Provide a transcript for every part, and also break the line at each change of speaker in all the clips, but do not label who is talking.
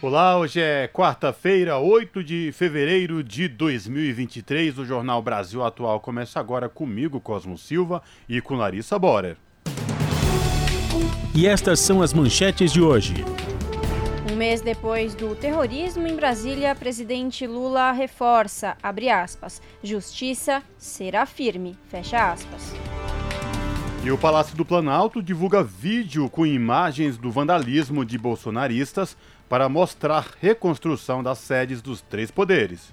Olá, hoje é quarta-feira, 8 de fevereiro de 2023. O Jornal Brasil Atual começa agora comigo, Cosmo Silva, e com Larissa Borer.
E estas são as manchetes de hoje.
Um mês depois do terrorismo em Brasília, presidente Lula reforça, abre aspas, justiça será firme, fecha aspas.
E o Palácio do Planalto divulga vídeo com imagens do vandalismo de bolsonaristas para mostrar reconstrução das sedes dos três poderes.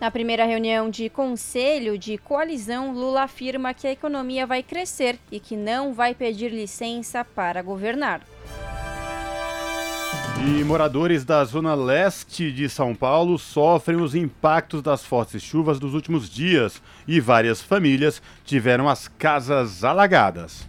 Na primeira reunião de conselho de coalizão, Lula afirma que a economia vai crescer e que não vai pedir licença para governar.
E moradores da zona leste de São Paulo sofrem os impactos das fortes chuvas dos últimos dias e várias famílias tiveram as casas alagadas.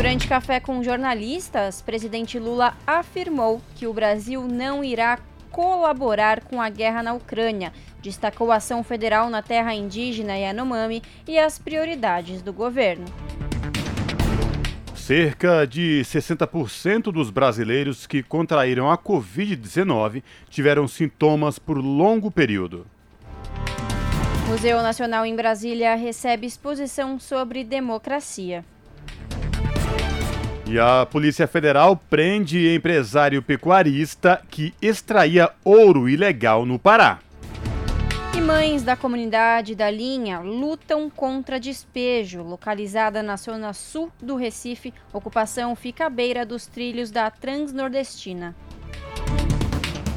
Durante café com jornalistas, presidente Lula afirmou que o Brasil não irá colaborar com a guerra na Ucrânia, destacou a ação federal na terra indígena Yanomami e as prioridades do governo.
Cerca de 60% dos brasileiros que contraíram a Covid-19 tiveram sintomas por longo período.
Museu Nacional em Brasília recebe exposição sobre democracia.
E a Polícia Federal prende empresário pecuarista que extraía ouro ilegal no Pará.
E mães da comunidade da linha lutam contra despejo. Localizada na zona sul do Recife, ocupação fica à beira dos trilhos da Transnordestina.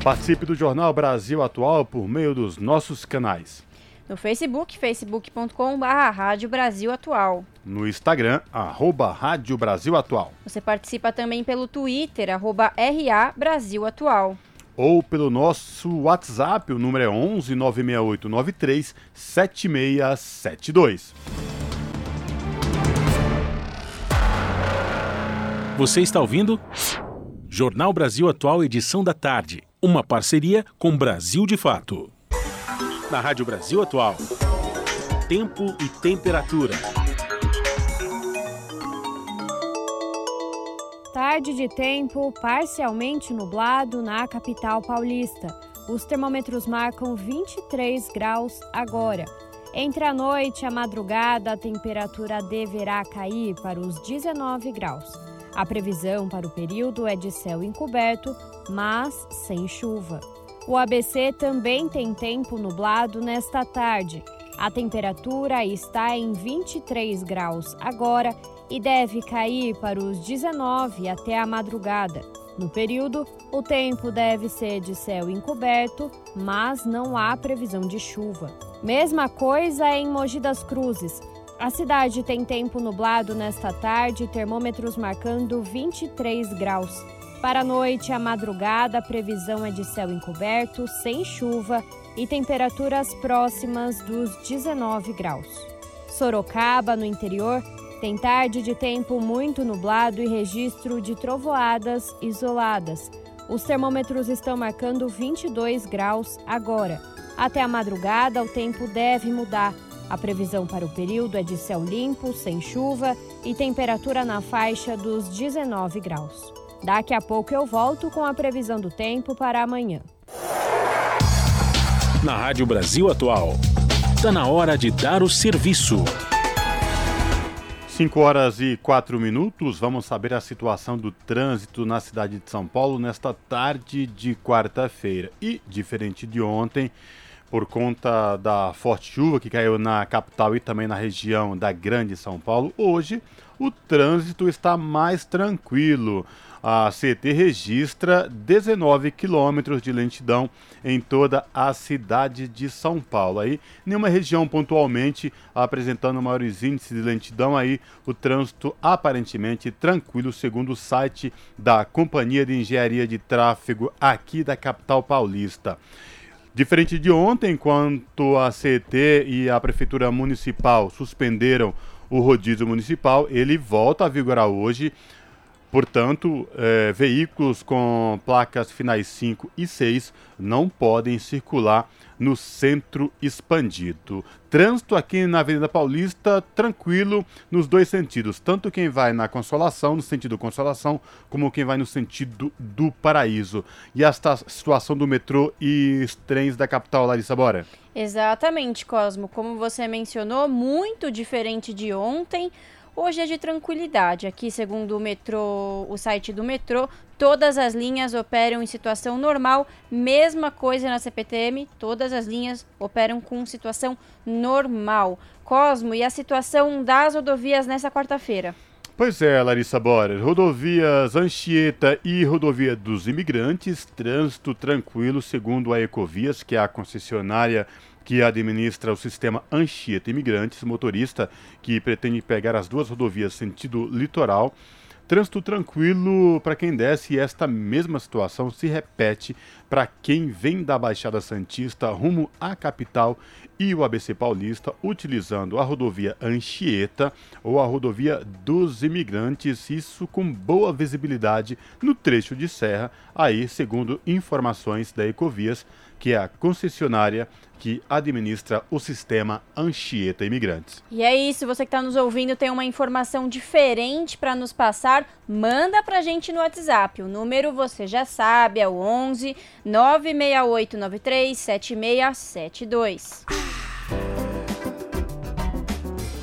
Participe do Jornal Brasil Atual por meio dos nossos canais.
No Facebook, facebook.com.br Rádio Brasil Atual.
No Instagram, arroba Rádio Brasil Atual.
Você participa também pelo Twitter, arroba RA Brasil Atual
ou pelo nosso WhatsApp, o número é 11 968 93 7672.
Você está ouvindo? Jornal Brasil Atual, edição da tarde. Uma parceria com Brasil de Fato. Na Rádio Brasil Atual. Tempo e temperatura.
Tarde de tempo parcialmente nublado na capital paulista. Os termômetros marcam 23 graus agora. Entre a noite e a madrugada, a temperatura deverá cair para os 19 graus. A previsão para o período é de céu encoberto, mas sem chuva. O ABC também tem tempo nublado nesta tarde. A temperatura está em 23 graus agora e deve cair para os 19 até a madrugada. No período, o tempo deve ser de céu encoberto, mas não há previsão de chuva. Mesma coisa em Mogi das Cruzes. A cidade tem tempo nublado nesta tarde, termômetros marcando 23 graus. Para a noite e a madrugada, a previsão é de céu encoberto, sem chuva e temperaturas próximas dos 19 graus. Sorocaba, no interior, tem tarde de tempo muito nublado e registro de trovoadas isoladas. Os termômetros estão marcando 22 graus agora. Até a madrugada, o tempo deve mudar. A previsão para o período é de céu limpo, sem chuva e temperatura na faixa dos 19 graus. Daqui a pouco eu volto com a previsão do tempo para amanhã.
Na Rádio Brasil Atual, está na hora de dar o serviço.
5 horas e 4 minutos, vamos saber a situação do trânsito na cidade de São Paulo nesta tarde de quarta-feira. E, diferente de ontem, por conta da forte chuva que caiu na capital e também na região da Grande São Paulo, hoje o trânsito está mais tranquilo. A CET registra 19 quilômetros de lentidão em toda a cidade de São Paulo. Aí, nenhuma região pontualmente apresentando maiores índices de lentidão, aí o trânsito aparentemente tranquilo, segundo o site da Companhia de Engenharia de Tráfego aqui da capital paulista. Diferente de ontem, enquanto a CET e a Prefeitura Municipal suspenderam o rodízio municipal, ele volta a vigorar hoje. Portanto, é, veículos com placas finais 5 e 6 não podem circular no centro expandido. Trânsito aqui na Avenida Paulista tranquilo nos dois sentidos, tanto quem vai na Consolação, no sentido Consolação, como quem vai no sentido do Paraíso. E esta situação do metrô e os trens da capital, Larissa Bora?
Exatamente, Cosmo. Como você mencionou, muito diferente de ontem. Hoje é de tranquilidade. Aqui, segundo o metrô, o site do metrô, todas as linhas operam em situação normal. Mesma coisa na CPTM, todas as linhas operam com situação normal. Cosmo, e a situação das rodovias nessa quarta-feira?
Pois é, Larissa Borer. Rodovias Anchieta e Rodovia dos Imigrantes, trânsito tranquilo, segundo a Ecovias, que é a concessionária que administra o sistema Anchieta Imigrantes, motorista que pretende pegar as duas rodovias sentido litoral. Trânsito tranquilo para quem desce e esta mesma situação se repete para quem vem da Baixada Santista rumo à capital e o ABC Paulista, utilizando a rodovia Anchieta ou a rodovia dos Imigrantes, isso com boa visibilidade no trecho de serra, aí segundo informações da Ecovias, que é a concessionária que administra o sistema Anchieta Imigrantes.
E é isso, você que está nos ouvindo tem uma informação diferente para nos passar, manda para a gente no WhatsApp. O número você já sabe, é o 11 96893 7672.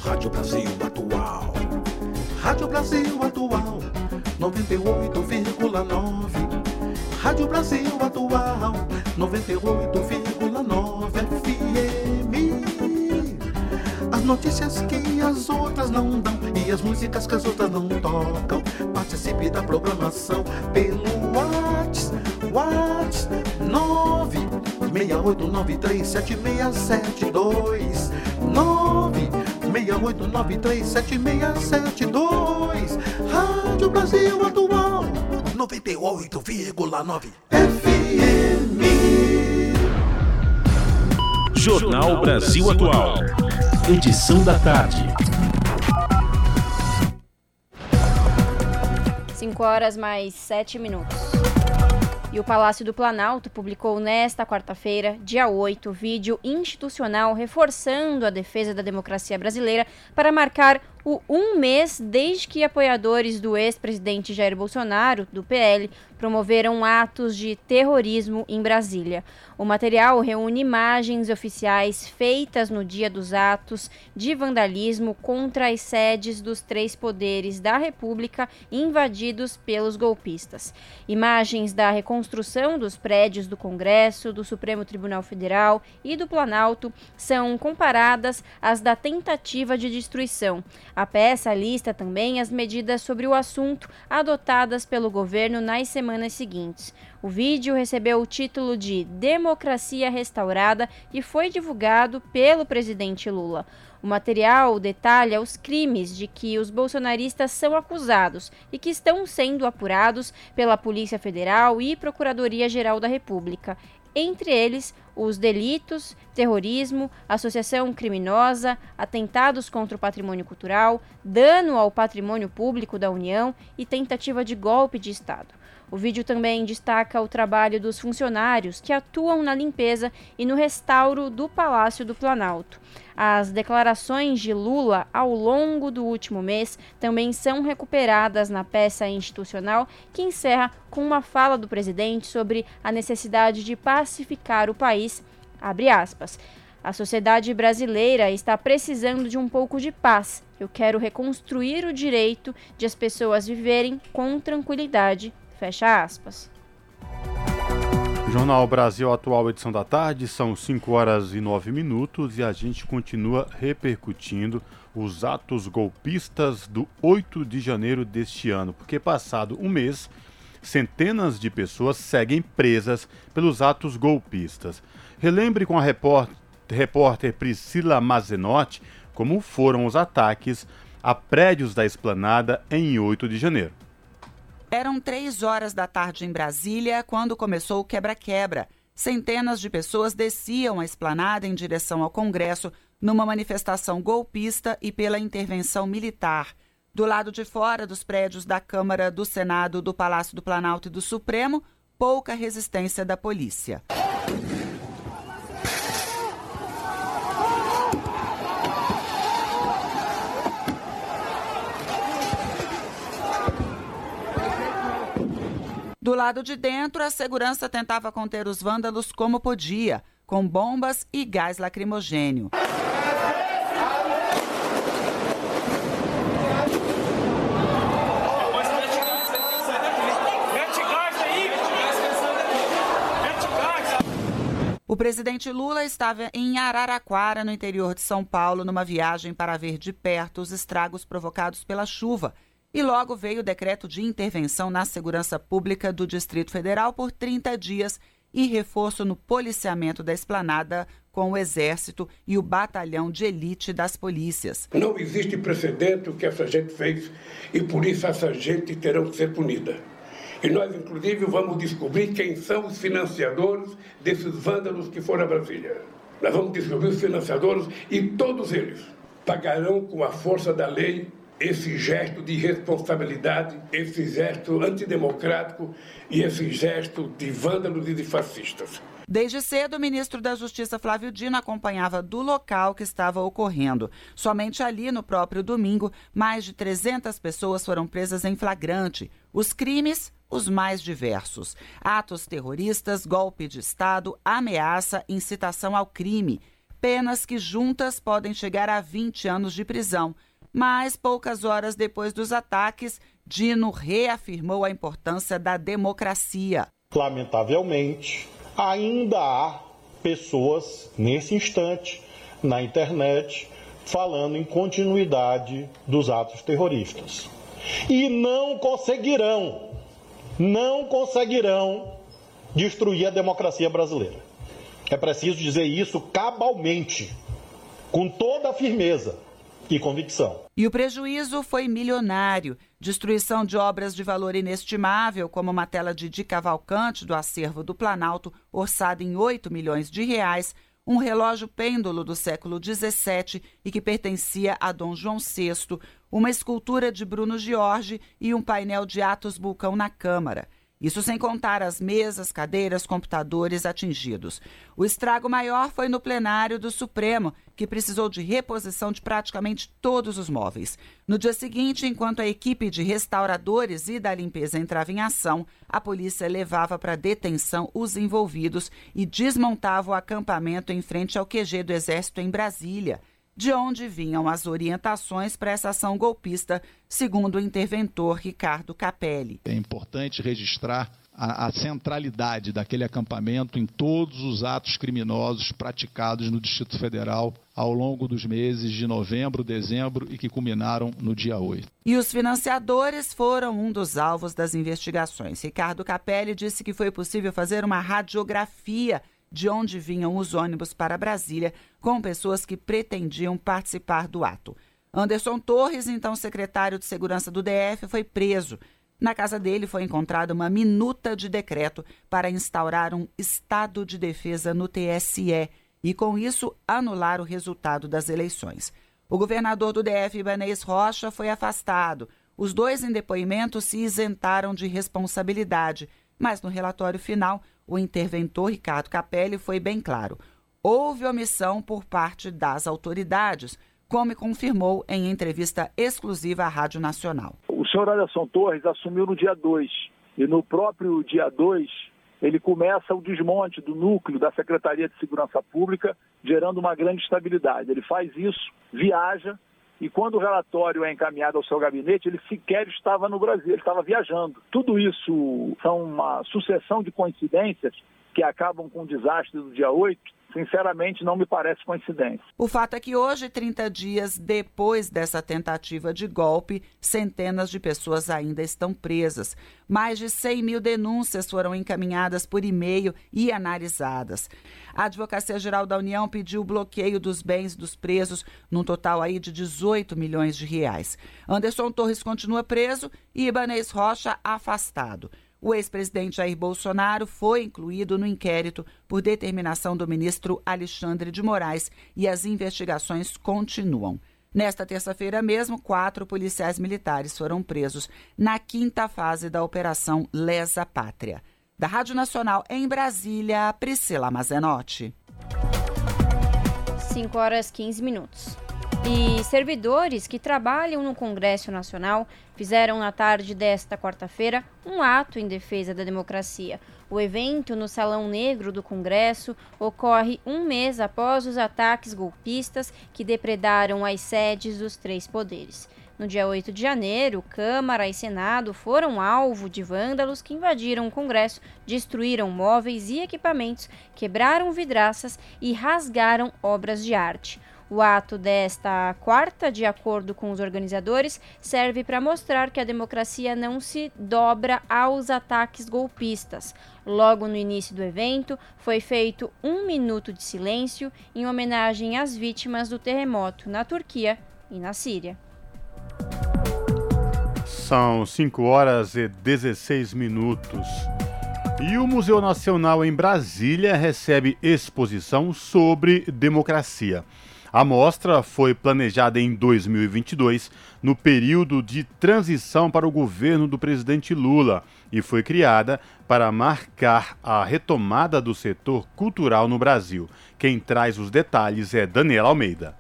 Rádio Brasil Atual. Rádio Brasil Atual 98,9. Rádio Brasil Atual 98,9 FM. As notícias que as outras não dão e as músicas que as outras não tocam. Participe da programação pelo WhatsApp. WhatsApp 968937672 968937672 Rádio Brasil Atual 98,9 FM.
Jornal Brasil Atual. Edição da tarde.
5 horas mais 7 minutos. E o Palácio do Planalto publicou nesta quarta-feira, dia 8, vídeo institucional reforçando a defesa da democracia brasileira para marcar o um mês desde que apoiadores do ex-presidente Jair Bolsonaro, do PL, promoveram atos de terrorismo em Brasília. O material reúne imagens oficiais feitas no dia dos atos de vandalismo contra as sedes dos três poderes da República invadidos pelos golpistas. Imagens da reconstrução dos prédios do Congresso, do Supremo Tribunal Federal e do Planalto são comparadas às da tentativa de destruição. A peça lista também as medidas sobre o assunto adotadas pelo governo nas semanas seguintes. O vídeo recebeu o título de Democracia Restaurada e foi divulgado pelo presidente Lula. O material detalha os crimes de que os bolsonaristas são acusados e que estão sendo apurados pela Polícia Federal e Procuradoria-Geral da República entre eles os delitos, terrorismo, associação criminosa, atentados contra o patrimônio cultural, dano ao patrimônio público da União e tentativa de golpe de Estado. O vídeo também destaca o trabalho dos funcionários que atuam na limpeza e no restauro do Palácio do Planalto. As declarações de Lula ao longo do último mês também são recuperadas na peça institucional que encerra com uma fala do presidente sobre a necessidade de pacificar o país. A sociedade brasileira está precisando de um pouco de paz. Eu quero reconstruir o direito de as pessoas viverem com tranquilidade Fecha aspas.
Jornal Brasil Atual, edição da tarde, são 5 horas e 9 minutos e a gente continua repercutindo os atos golpistas do 8 de janeiro deste ano, porque passado um mês centenas de pessoas seguem presas pelos atos golpistas. Relembre com a repórter, repórter Priscila Mazenotti como foram os ataques a prédios da esplanada em 8 de janeiro.
Eram três horas da tarde em Brasília quando começou o quebra-quebra. Centenas de pessoas desciam a esplanada em direção ao Congresso numa manifestação golpista e pela intervenção militar. Do lado de fora dos prédios da Câmara, do Senado, do Palácio do Planalto e do Supremo, pouca resistência da polícia. Do lado de dentro, a segurança tentava conter os vândalos como podia, com bombas e gás lacrimogênio. O presidente Lula estava em Araraquara, no interior de São Paulo, numa viagem para ver de perto os estragos provocados pela chuva e logo veio o decreto de intervenção na segurança pública do Distrito Federal por 30 dias e reforço no policiamento da esplanada com o Exército e o batalhão de elite das polícias.
Não existe precedente o que essa gente fez e por isso essa gente terá que ser punida. E nós, inclusive, vamos descobrir quem são os financiadores desses vândalos que foram a Brasília. Nós vamos descobrir os financiadores e todos eles pagarão com a força da lei esse gesto de responsabilidade, esse gesto antidemocrático e esse gesto de vândalos e de fascistas.
Desde cedo, o ministro da Justiça Flávio Dino acompanhava do local que estava ocorrendo. Somente ali, no próprio domingo, mais de 300 pessoas foram presas em flagrante. Os crimes, os mais diversos: atos terroristas, golpe de Estado, ameaça, incitação ao crime. Penas que juntas podem chegar a 20 anos de prisão mas poucas horas depois dos ataques, Dino reafirmou a importância da democracia.
Lamentavelmente, ainda há pessoas nesse instante na internet falando em continuidade dos atos terroristas. E não conseguirão, não conseguirão destruir a democracia brasileira. É preciso dizer isso cabalmente, com toda a firmeza e convicção.
E o prejuízo foi milionário. Destruição de obras de valor inestimável, como uma tela de Di Cavalcante do acervo do Planalto, orçada em 8 milhões de reais, um relógio pêndulo do século XVII e que pertencia a Dom João VI, uma escultura de Bruno Giorgi e um painel de Atos Bulcão na Câmara. Isso sem contar as mesas, cadeiras, computadores atingidos. O estrago maior foi no plenário do Supremo, que precisou de reposição de praticamente todos os móveis. No dia seguinte, enquanto a equipe de restauradores e da limpeza entrava em ação, a polícia levava para detenção os envolvidos e desmontava o acampamento em frente ao QG do Exército em Brasília de onde vinham as orientações para essa ação golpista, segundo o interventor Ricardo Capelli.
É importante registrar a, a, centralidade daquele acampamento em todos os atos criminosos praticados no Distrito Federal ao longo dos meses de novembro, dezembro e que culminaram no dia 8.
E os financiadores foram um dos alvos das investigações. Ricardo Capelli disse que foi possível fazer uma radiografia de onde vinham os ônibus para Brasília com pessoas que pretendiam participar do ato. Anderson Torres, então secretário de Segurança do DF, foi preso. Na casa dele foi encontrada uma minuta de decreto para instaurar um estado de defesa no TSE e, com isso, anular o resultado das eleições. O governador do DF, Ibanez Rocha, foi afastado. Os dois em depoimento se isentaram de responsabilidade, mas no relatório final, o interventor Ricardo Capelli foi bem claro. Houve omissão por parte das autoridades, como confirmou em entrevista exclusiva à Rádio Nacional.
O senhor Anderson Torres assumiu no dia 2 e no próprio dia 2 ele começa o desmonte do núcleo da Secretaria de Segurança Pública, gerando uma grande estabilidade. Ele faz isso, viaja, e quando o relatório é encaminhado ao seu gabinete, ele sequer estava no Brasil, ele estava viajando. Tudo isso são uma sucessão de coincidências que acabam com o desastre do dia 8 sinceramente, não me parece coincidência.
O fato é que hoje, 30 dias depois dessa tentativa de golpe, centenas de pessoas ainda estão presas. Mais de 100 mil denúncias foram encaminhadas por e-mail e analisadas. A Advocacia Geral da União pediu o bloqueio dos bens dos presos, num total aí de 18 milhões de reais. Anderson Torres continua preso e Ibanez Rocha afastado. O ex-presidente Jair Bolsonaro foi incluído no inquérito por determinação do ministro Alexandre de Moraes e as investigações continuam. Nesta terça-feira mesmo, quatro policiais militares foram presos na quinta fase da Operação Lesa Pátria. Da Rádio Nacional em Brasília, Priscila Mazenotti.
5 horas 15 minutos. E servidores que trabalham no Congresso Nacional fizeram na tarde desta quarta-feira um ato em defesa da democracia. O evento no Salão Negro do Congresso ocorre um mês após os ataques golpistas que depredaram as sedes dos três poderes. No dia 8 de janeiro, Câmara e Senado foram alvo de vândalos que invadiram o Congresso, destruíram móveis e equipamentos, quebraram vidraças e rasgaram obras de arte. O ato desta quarta, de acordo com os organizadores, serve para mostrar que a democracia não se dobra aos ataques golpistas. Logo no início do evento, foi feito um minuto de silêncio em homenagem às vítimas do terremoto na Turquia e na Síria.
São 5 horas e 16 minutos. E o Museu Nacional em Brasília recebe exposição sobre democracia. A mostra foi planejada em 2022, no período de transição para o governo do presidente Lula, e foi criada para marcar a retomada do setor cultural no Brasil. Quem traz os detalhes é Daniela Almeida.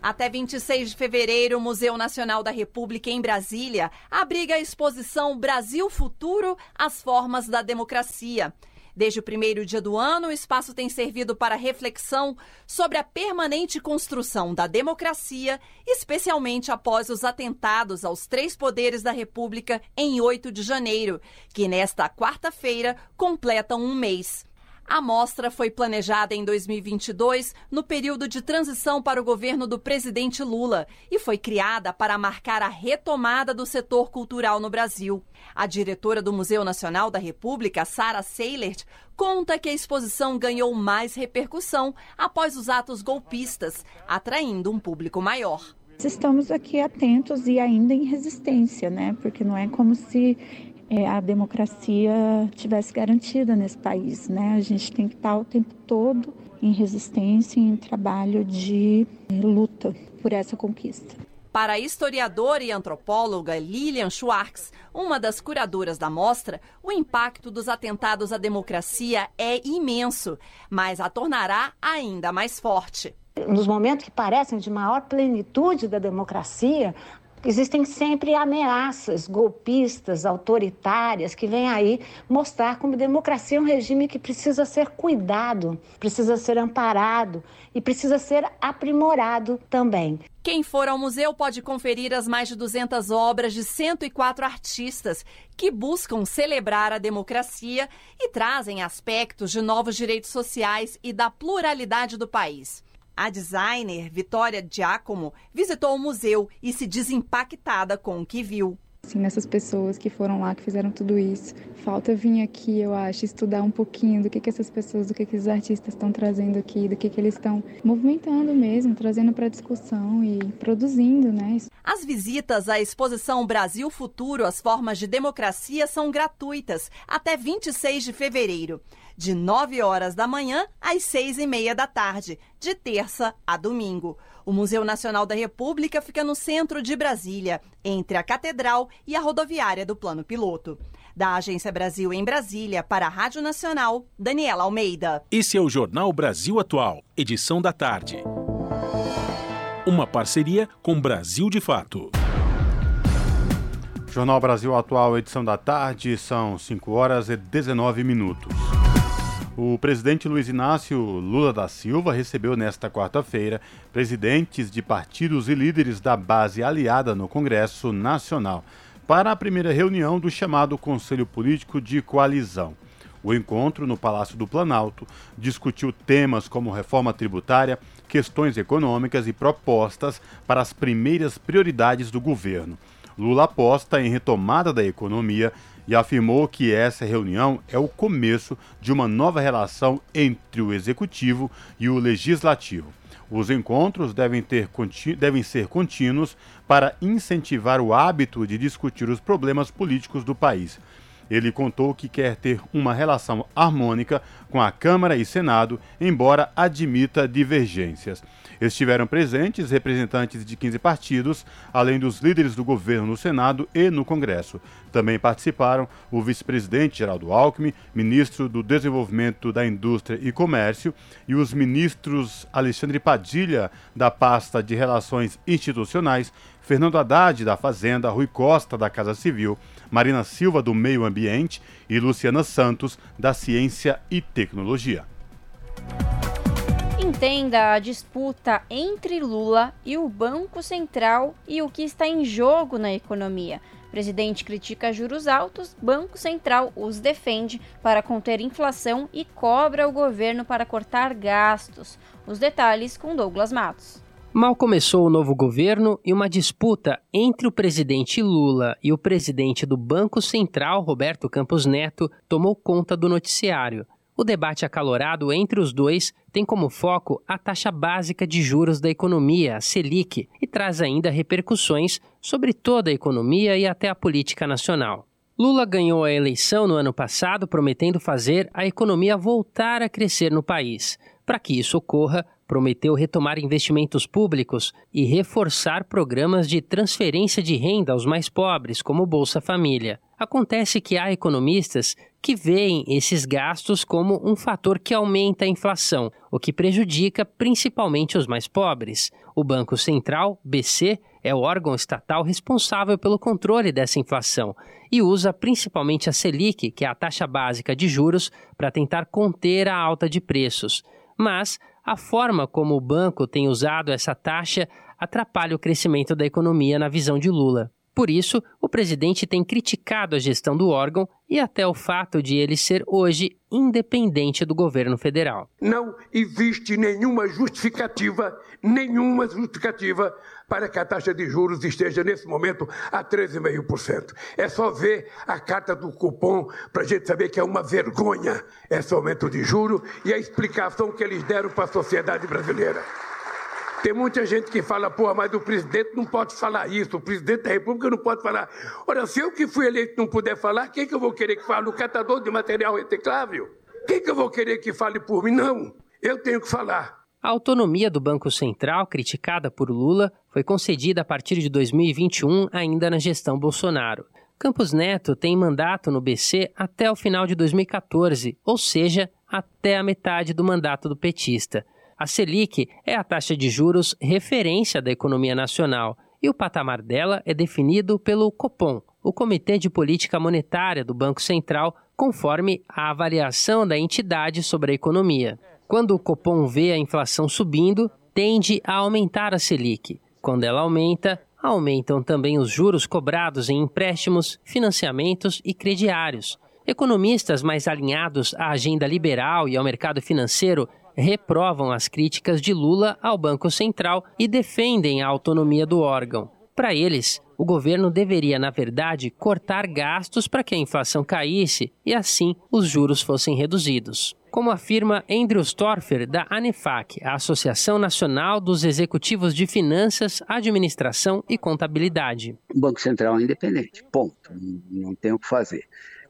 Até 26 de fevereiro, o Museu Nacional da República em Brasília abriga a exposição Brasil Futuro As Formas da Democracia. Desde o primeiro dia do ano, o espaço tem servido para reflexão sobre a permanente construção da democracia, especialmente após os atentados aos três poderes da República em 8 de janeiro, que nesta quarta-feira completam um mês. A mostra foi planejada em 2022, no período de transição para o governo do presidente Lula, e foi criada para marcar a retomada do setor cultural no Brasil. A diretora do Museu Nacional da República, Sara Seilert, conta que a exposição ganhou mais repercussão após os atos golpistas, atraindo um público maior.
Estamos aqui atentos e ainda em resistência, né? Porque não é como se é, a democracia tivesse garantida nesse país, né? A gente tem que estar o tempo todo em resistência, em trabalho de luta por essa conquista.
Para a historiadora e antropóloga Lilian Schwartz, uma das curadoras da mostra, o impacto dos atentados à democracia é imenso, mas a tornará ainda mais forte.
Nos momentos que parecem de maior plenitude da democracia, Existem sempre ameaças golpistas, autoritárias, que vêm aí mostrar como democracia é um regime que precisa ser cuidado, precisa ser amparado e precisa ser aprimorado também.
Quem for ao museu pode conferir as mais de 200 obras de 104 artistas que buscam celebrar a democracia e trazem aspectos de novos direitos sociais e da pluralidade do país. A designer Vitória Giacomo visitou o museu e se diz impactada com o que viu.
Assim, nessas pessoas que foram lá, que fizeram tudo isso. Falta vir aqui, eu acho, estudar um pouquinho do que, que essas pessoas, do que, que esses artistas estão trazendo aqui, do que, que eles estão movimentando mesmo, trazendo para discussão e produzindo, né?
As visitas à exposição Brasil Futuro, as formas de democracia, são gratuitas até 26 de fevereiro de 9 horas da manhã às 6 e meia da tarde, de terça a domingo. O Museu Nacional da República fica no centro de Brasília, entre a Catedral e a rodoviária do Plano Piloto. Da Agência Brasil em Brasília, para a Rádio Nacional, Daniela Almeida.
Esse é o Jornal Brasil Atual, edição da tarde. Uma parceria com Brasil de Fato.
Jornal Brasil Atual, edição da tarde, são 5 horas e 19 minutos. O presidente Luiz Inácio Lula da Silva recebeu nesta quarta-feira presidentes de partidos e líderes da base aliada no Congresso Nacional para a primeira reunião do chamado Conselho Político de Coalizão. O encontro no Palácio do Planalto discutiu temas como reforma tributária, questões econômicas e propostas para as primeiras prioridades do governo. Lula aposta em retomada da economia e afirmou que essa reunião é o começo de uma nova relação entre o executivo e o legislativo. Os encontros devem, ter, devem ser contínuos para incentivar o hábito de discutir os problemas políticos do país. Ele contou que quer ter uma relação harmônica com a Câmara e Senado, embora admita divergências. Estiveram presentes representantes de 15 partidos, além dos líderes do governo no Senado e no Congresso. Também participaram o vice-presidente Geraldo Alckmin, ministro do Desenvolvimento da Indústria e Comércio, e os ministros Alexandre Padilha, da pasta de Relações Institucionais, Fernando Haddad, da Fazenda, Rui Costa, da Casa Civil, Marina Silva, do Meio Ambiente e Luciana Santos, da Ciência e Tecnologia.
Entenda a disputa entre Lula e o Banco Central e o que está em jogo na economia. O presidente critica juros altos, Banco Central os defende para conter inflação e cobra o governo para cortar gastos. Os detalhes com Douglas Matos.
Mal começou o novo governo e uma disputa entre o presidente Lula e o presidente do Banco Central, Roberto Campos Neto, tomou conta do noticiário. O debate acalorado entre os dois tem como foco a taxa básica de juros da economia, a Selic, e traz ainda repercussões sobre toda a economia e até a política nacional. Lula ganhou a eleição no ano passado prometendo fazer a economia voltar a crescer no país. Para que isso ocorra, prometeu retomar investimentos públicos e reforçar programas de transferência de renda aos mais pobres, como Bolsa Família. Acontece que há economistas que veem esses gastos como um fator que aumenta a inflação, o que prejudica principalmente os mais pobres. O Banco Central, BC, é o órgão estatal responsável pelo controle dessa inflação e usa principalmente a Selic, que é a taxa básica de juros, para tentar conter a alta de preços. Mas a forma como o banco tem usado essa taxa atrapalha o crescimento da economia na visão de Lula. Por isso, o presidente tem criticado a gestão do órgão e até o fato de ele ser hoje independente do governo federal.
Não existe nenhuma justificativa, nenhuma justificativa para que a taxa de juros esteja nesse momento a 13,5%. É só ver a carta do cupom para a gente saber que é uma vergonha esse aumento de juros e a explicação que eles deram para a sociedade brasileira. Tem muita gente que fala, porra, mas o presidente não pode falar isso, o presidente da República não pode falar. Ora, se eu que fui eleito não puder falar, quem que eu vou querer que fale? O catador de material reciclável? Quem que eu vou querer que fale por mim? Não, eu tenho que falar.
A autonomia do Banco Central, criticada por Lula, foi concedida a partir de 2021, ainda na gestão Bolsonaro. Campos Neto tem mandato no BC até o final de 2014, ou seja, até a metade do mandato do petista. A Selic é a taxa de juros referência da economia nacional e o patamar dela é definido pelo Copom, o Comitê de Política Monetária do Banco Central, conforme a avaliação da entidade sobre a economia. Quando o Copom vê a inflação subindo, tende a aumentar a Selic. Quando ela aumenta, aumentam também os juros cobrados em empréstimos, financiamentos e crediários. Economistas mais alinhados à agenda liberal e ao mercado financeiro reprovam as críticas de Lula ao Banco Central e defendem a autonomia do órgão. Para eles, o governo deveria, na verdade, cortar gastos para que a inflação caísse e assim os juros fossem reduzidos. Como afirma Andrew Storfer, da ANEFAC, a Associação Nacional dos Executivos de Finanças, Administração e Contabilidade.
O Banco Central é independente, ponto. Não tem o que fazer.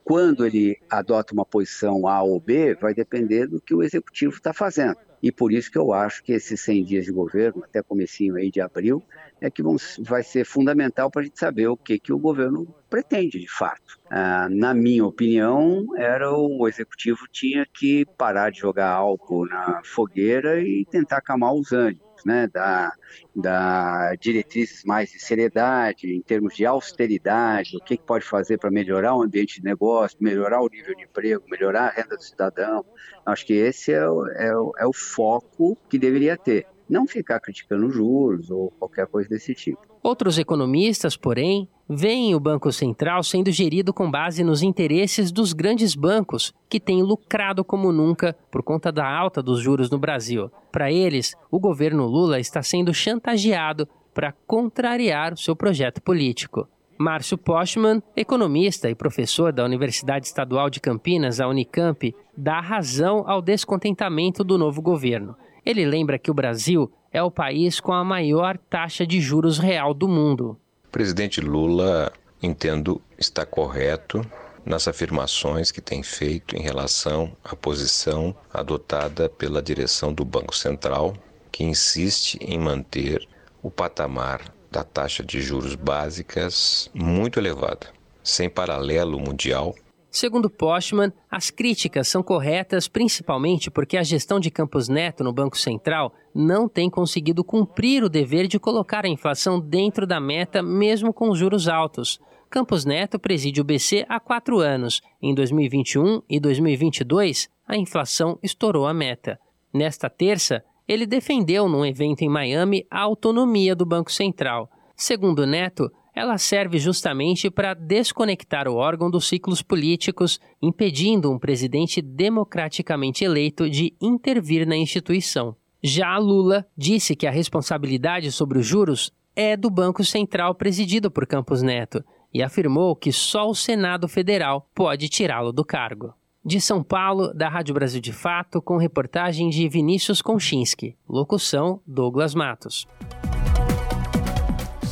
Quando ele adota uma posição A ou B, vai depender do que o executivo está fazendo. E por isso que eu acho que esses 100 dias de governo, até comecinho aí de abril, é que vão, vai ser fundamental para a gente saber o que, que o governo pretende de fato. Ah, na minha opinião, era o executivo tinha que parar de jogar álcool na fogueira e tentar acalmar os ânimos né, da, da diretrizes mais de seriedade, em termos de austeridade, o que, que pode fazer para melhorar o ambiente de negócio, melhorar o nível de emprego, melhorar a renda do cidadão. Acho que esse é o, é o, é o foco que deveria ter. Não ficar criticando juros ou qualquer coisa desse tipo.
Outros economistas, porém, veem o Banco Central sendo gerido com base nos interesses dos grandes bancos, que têm lucrado como nunca por conta da alta dos juros no Brasil. Para eles, o governo Lula está sendo chantageado para contrariar o seu projeto político. Márcio Postman, economista e professor da Universidade Estadual de Campinas, a Unicamp, dá razão ao descontentamento do novo governo. Ele lembra que o Brasil é o país com a maior taxa de juros real do mundo.
O presidente Lula, entendo, está correto nas afirmações que tem feito em relação à posição adotada pela direção do Banco Central, que insiste em manter o patamar da taxa de juros básicas muito elevada, sem paralelo mundial
Segundo Postman, as críticas são corretas principalmente porque a gestão de Campos Neto no Banco Central não tem conseguido cumprir o dever de colocar a inflação dentro da meta, mesmo com juros altos. Campos Neto preside o BC há quatro anos. Em 2021 e 2022, a inflação estourou a meta. Nesta terça, ele defendeu num evento em Miami a autonomia do Banco Central. Segundo Neto, ela serve justamente para desconectar o órgão dos ciclos políticos, impedindo um presidente democraticamente eleito de intervir na instituição. Já Lula disse que a responsabilidade sobre os juros é do Banco Central presidido por Campos Neto e afirmou que só o Senado Federal pode tirá-lo do cargo. De São Paulo, da Rádio Brasil de Fato, com reportagem de Vinícius Konchinski. Locução: Douglas Matos.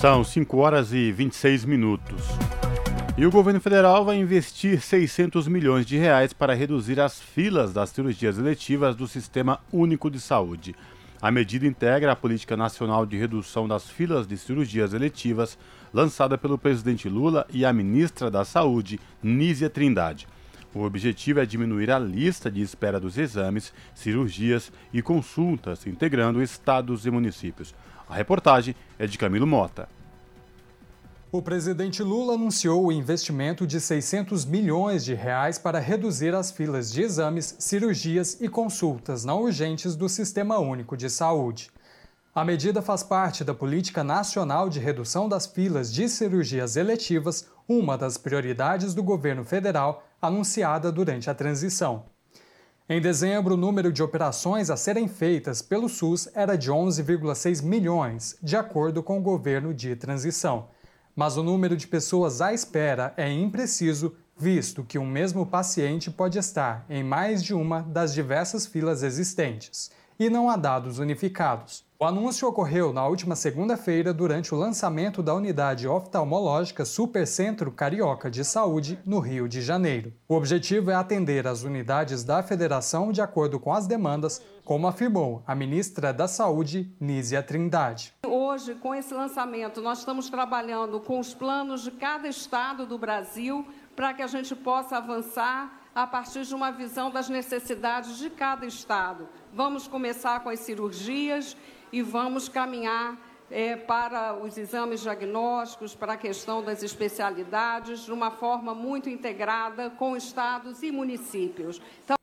São 5 horas e 26 minutos. E o governo federal vai investir 600 milhões de reais para reduzir as filas das cirurgias eletivas do Sistema Único de Saúde. A medida integra a Política Nacional de Redução das Filas de Cirurgias Eletivas, lançada pelo presidente Lula e a ministra da Saúde, Nízia Trindade. O objetivo é diminuir a lista de espera dos exames, cirurgias e consultas, integrando estados e municípios. A reportagem é de Camilo Mota.
O presidente Lula anunciou o investimento de 600 milhões de reais para reduzir as filas de exames, cirurgias e consultas não urgentes do Sistema Único de Saúde. A medida faz parte da Política Nacional de Redução das Filas de Cirurgias Eletivas, uma das prioridades do governo federal anunciada durante a transição. Em dezembro, o número de operações a serem feitas pelo SUS era de 11,6 milhões, de acordo com o governo de transição. Mas o número de pessoas à espera é impreciso, visto que um mesmo paciente pode estar em mais de uma das diversas filas existentes, e não há dados unificados. O anúncio ocorreu na última segunda-feira durante o lançamento da unidade oftalmológica Supercentro Carioca de Saúde, no Rio de Janeiro. O objetivo é atender as unidades da federação de acordo com as demandas, como afirmou a ministra da Saúde, Nízia Trindade.
Hoje, com esse lançamento, nós estamos trabalhando com os planos de cada estado do Brasil para que a gente possa avançar a partir de uma visão das necessidades de cada estado. Vamos começar com as cirurgias e vamos caminhar é, para os exames diagnósticos, para a questão das especialidades, de uma forma muito integrada com estados e municípios. Então,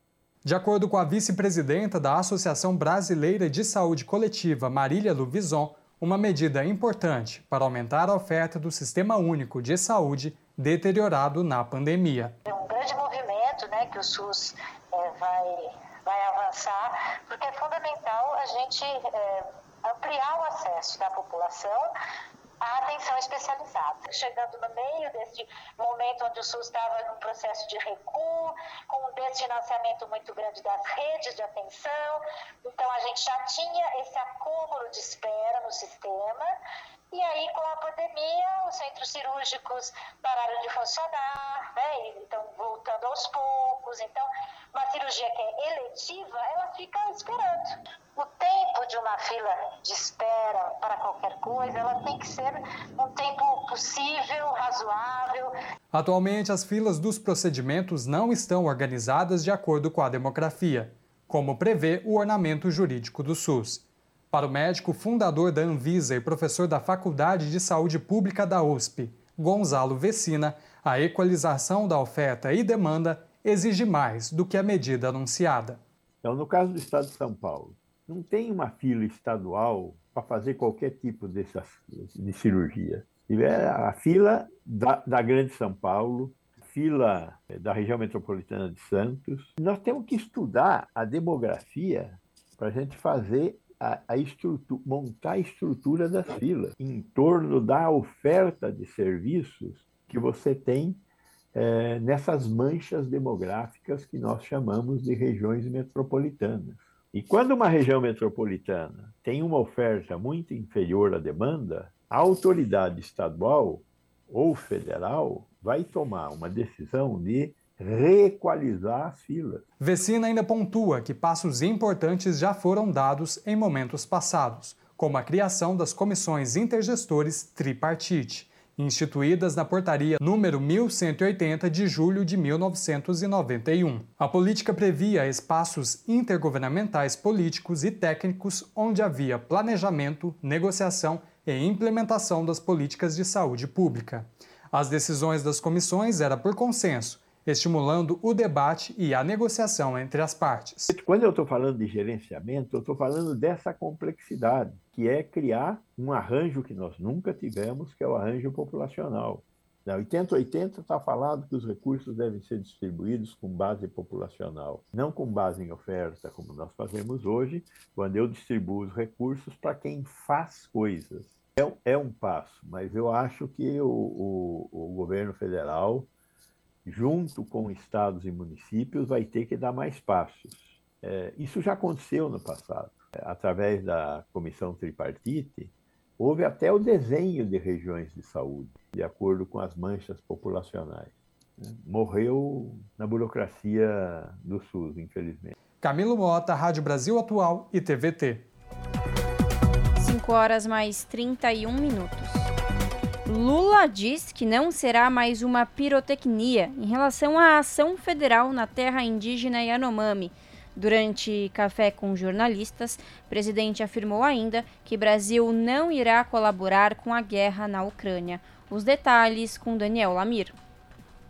de acordo com a vice-presidenta da Associação Brasileira de Saúde Coletiva, Marília Luvison, uma medida importante para aumentar a oferta do Sistema Único de Saúde deteriorado na pandemia.
É um grande movimento né, que o SUS é, vai, vai avançar, porque é fundamental a gente é, ampliar o acesso da população à atenção especializada. Chegando no meio desse momento onde o SUS estava num processo de recuo, com um desfinanciamento muito grande das redes de atenção, então a gente já tinha esse acúmulo de espera no sistema. E aí, com a pandemia, os centros cirúrgicos pararam de funcionar, né? Então, voltando aos poucos. Então, uma cirurgia que é eletiva, ela fica esperando. O tempo de uma fila de espera para qualquer coisa, ela tem que ser um tempo possível, razoável.
Atualmente, as filas dos procedimentos não estão organizadas de acordo com a demografia, como prevê o ornamento jurídico do SUS. Para o médico fundador da Anvisa e professor da Faculdade de Saúde Pública da USP, Gonzalo Vecina, a equalização da oferta e demanda exige mais do que a medida anunciada.
Então, no caso do Estado de São Paulo, não tem uma fila estadual para fazer qualquer tipo dessas, de cirurgia. Tiver a fila da, da Grande São Paulo, fila da região metropolitana de Santos. Nós temos que estudar a demografia para a gente fazer a, a estrutura, montar a estrutura das filas em torno da oferta de serviços que você tem é, nessas manchas demográficas que nós chamamos de regiões metropolitanas. E quando uma região metropolitana tem uma oferta muito inferior à demanda, a autoridade estadual ou federal vai tomar uma decisão de reequalizar as filas.
Vecina ainda pontua que passos importantes já foram dados em momentos passados, como a criação das comissões intergestores tripartite, instituídas na portaria número 1180 de julho de 1991. A política previa espaços intergovernamentais políticos e técnicos onde havia planejamento, negociação e implementação das políticas de saúde pública. As decisões das comissões eram por consenso, estimulando o debate e a negociação entre as partes.
Quando eu estou falando de gerenciamento, eu estou falando dessa complexidade, que é criar um arranjo que nós nunca tivemos, que é o arranjo populacional. Na 8080 está falado que os recursos devem ser distribuídos com base populacional, não com base em oferta, como nós fazemos hoje, quando eu distribuo os recursos para quem faz coisas. É, é, um passo, mas eu acho que o, o, o governo federal junto com estados e municípios, vai ter que dar mais passos. É, isso já aconteceu no passado. Através da comissão tripartite, houve até o desenho de regiões de saúde, de acordo com as manchas populacionais. Né? Morreu na burocracia do SUS, infelizmente.
Camilo Mota, Rádio Brasil Atual e TVT.
5 horas mais 31 minutos. Lula diz que não será mais uma pirotecnia em relação à ação federal na terra indígena Yanomami. Durante café com jornalistas, o presidente afirmou ainda que Brasil não irá colaborar com a guerra na Ucrânia. Os detalhes com Daniel Lamir.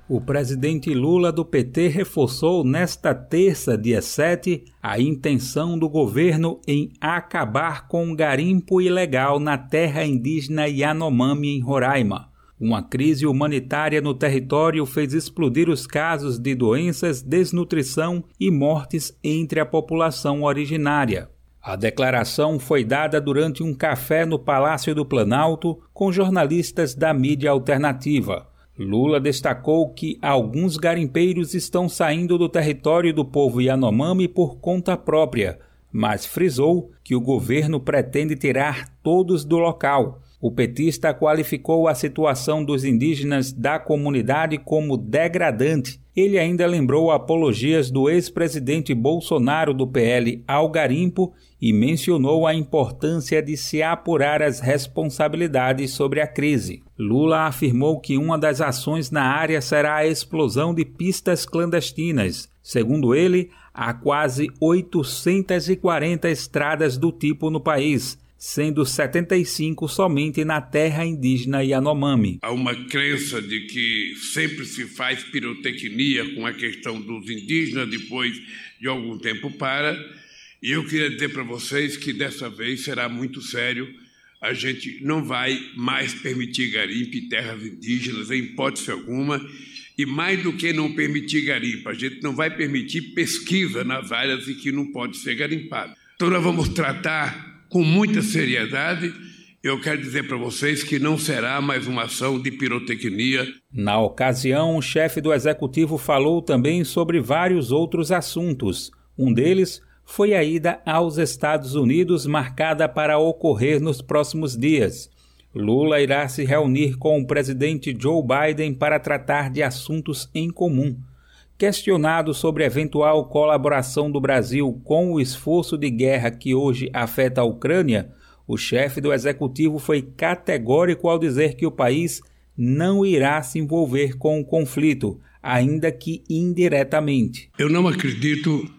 O presidente Lula do PT reforçou nesta terça, dia 7, a intenção do governo em acabar com o garimpo ilegal na terra indígena Yanomami, em Roraima. Uma crise humanitária no território fez explodir os casos de doenças, desnutrição e mortes entre a população originária. A declaração foi dada durante um café no Palácio do Planalto com jornalistas da mídia alternativa. Lula destacou que alguns garimpeiros estão saindo do território do povo Yanomami por conta própria, mas frisou que o governo pretende tirar todos do local. O petista qualificou a situação dos indígenas da comunidade como degradante. Ele ainda lembrou apologias do ex-presidente Bolsonaro do PL ao garimpo e mencionou a importância de se apurar as responsabilidades sobre a crise. Lula afirmou que uma das ações na área será a explosão de pistas clandestinas. Segundo ele, há quase 840 estradas do tipo no país, sendo 75 somente na terra indígena Yanomami.
Há uma crença de que sempre se faz pirotecnia com a questão dos indígenas, depois de algum tempo para e eu queria dizer para vocês que dessa vez será muito sério. A gente não vai mais permitir garimpo em terras indígenas, em hipótese alguma. E mais do que não permitir garimpo, a gente não vai permitir pesquisa nas áreas em que não pode ser garimpado. Então, nós vamos tratar com muita seriedade. Eu quero dizer para vocês que não será mais uma ação de pirotecnia.
Na ocasião, o chefe do executivo falou também sobre vários outros assuntos. Um deles foi a ida aos Estados Unidos marcada para ocorrer nos próximos dias. Lula irá se reunir com o presidente Joe Biden para tratar de assuntos em comum. Questionado sobre eventual colaboração do Brasil com o esforço de guerra que hoje afeta a Ucrânia, o chefe do executivo foi categórico ao dizer que o país não irá se envolver com o conflito, ainda que indiretamente.
Eu não acredito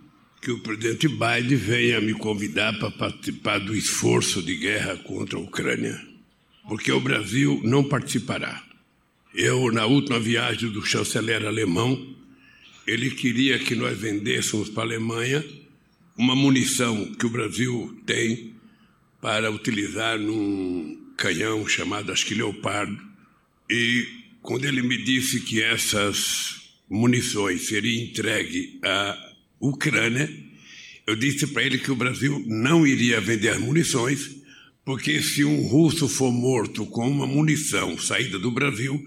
que o presidente Biden venha me convidar para participar do esforço de guerra contra a Ucrânia, porque o Brasil não participará. Eu, na última viagem do chanceler alemão, ele queria que nós vendêssemos para a Alemanha uma munição que o Brasil tem para utilizar num canhão chamado acho que Leopardo. E quando ele me disse que essas munições seriam entregues à Ucrânia, eu disse para ele que o Brasil não iria vender munições, porque se um russo for morto com uma munição saída do Brasil,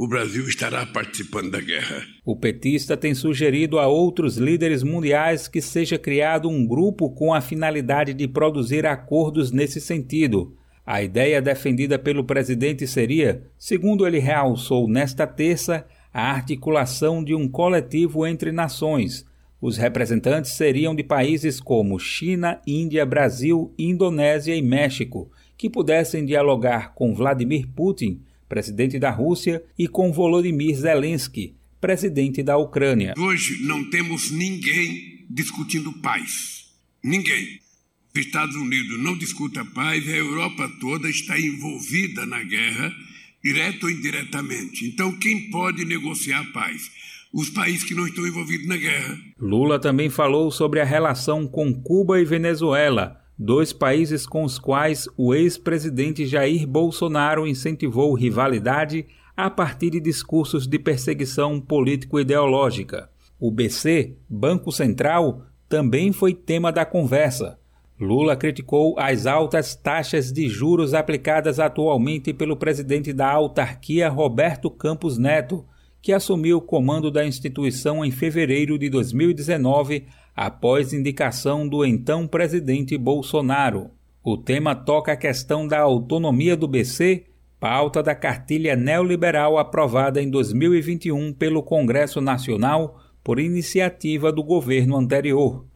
o Brasil estará participando da guerra.
O petista tem sugerido a outros líderes mundiais que seja criado um grupo com a finalidade de produzir acordos nesse sentido. A ideia defendida pelo presidente seria, segundo ele realçou nesta terça, a articulação de um coletivo entre nações. Os representantes seriam de países como China, Índia, Brasil, Indonésia e México, que pudessem dialogar com Vladimir Putin presidente da Rússia, e com Volodymyr Zelensky, presidente da Ucrânia.
Hoje não temos ninguém discutindo paz. Ninguém. Os Estados Unidos não discutem a paz, a Europa toda está envolvida na guerra, direto ou indiretamente. Então, quem pode negociar a paz? Os países que não estão envolvidos na guerra.
Lula também falou sobre a relação com Cuba e Venezuela dois países com os quais o ex-presidente Jair Bolsonaro incentivou rivalidade a partir de discursos de perseguição político-ideológica. O BC, Banco Central, também foi tema da conversa. Lula criticou as altas taxas de juros aplicadas atualmente pelo presidente da autarquia Roberto Campos Neto, que assumiu o comando da instituição em fevereiro de 2019 após indicação do então presidente Bolsonaro. O tema toca a questão da autonomia do BC, pauta da cartilha neoliberal aprovada em 2021 pelo Congresso Nacional por iniciativa do governo anterior.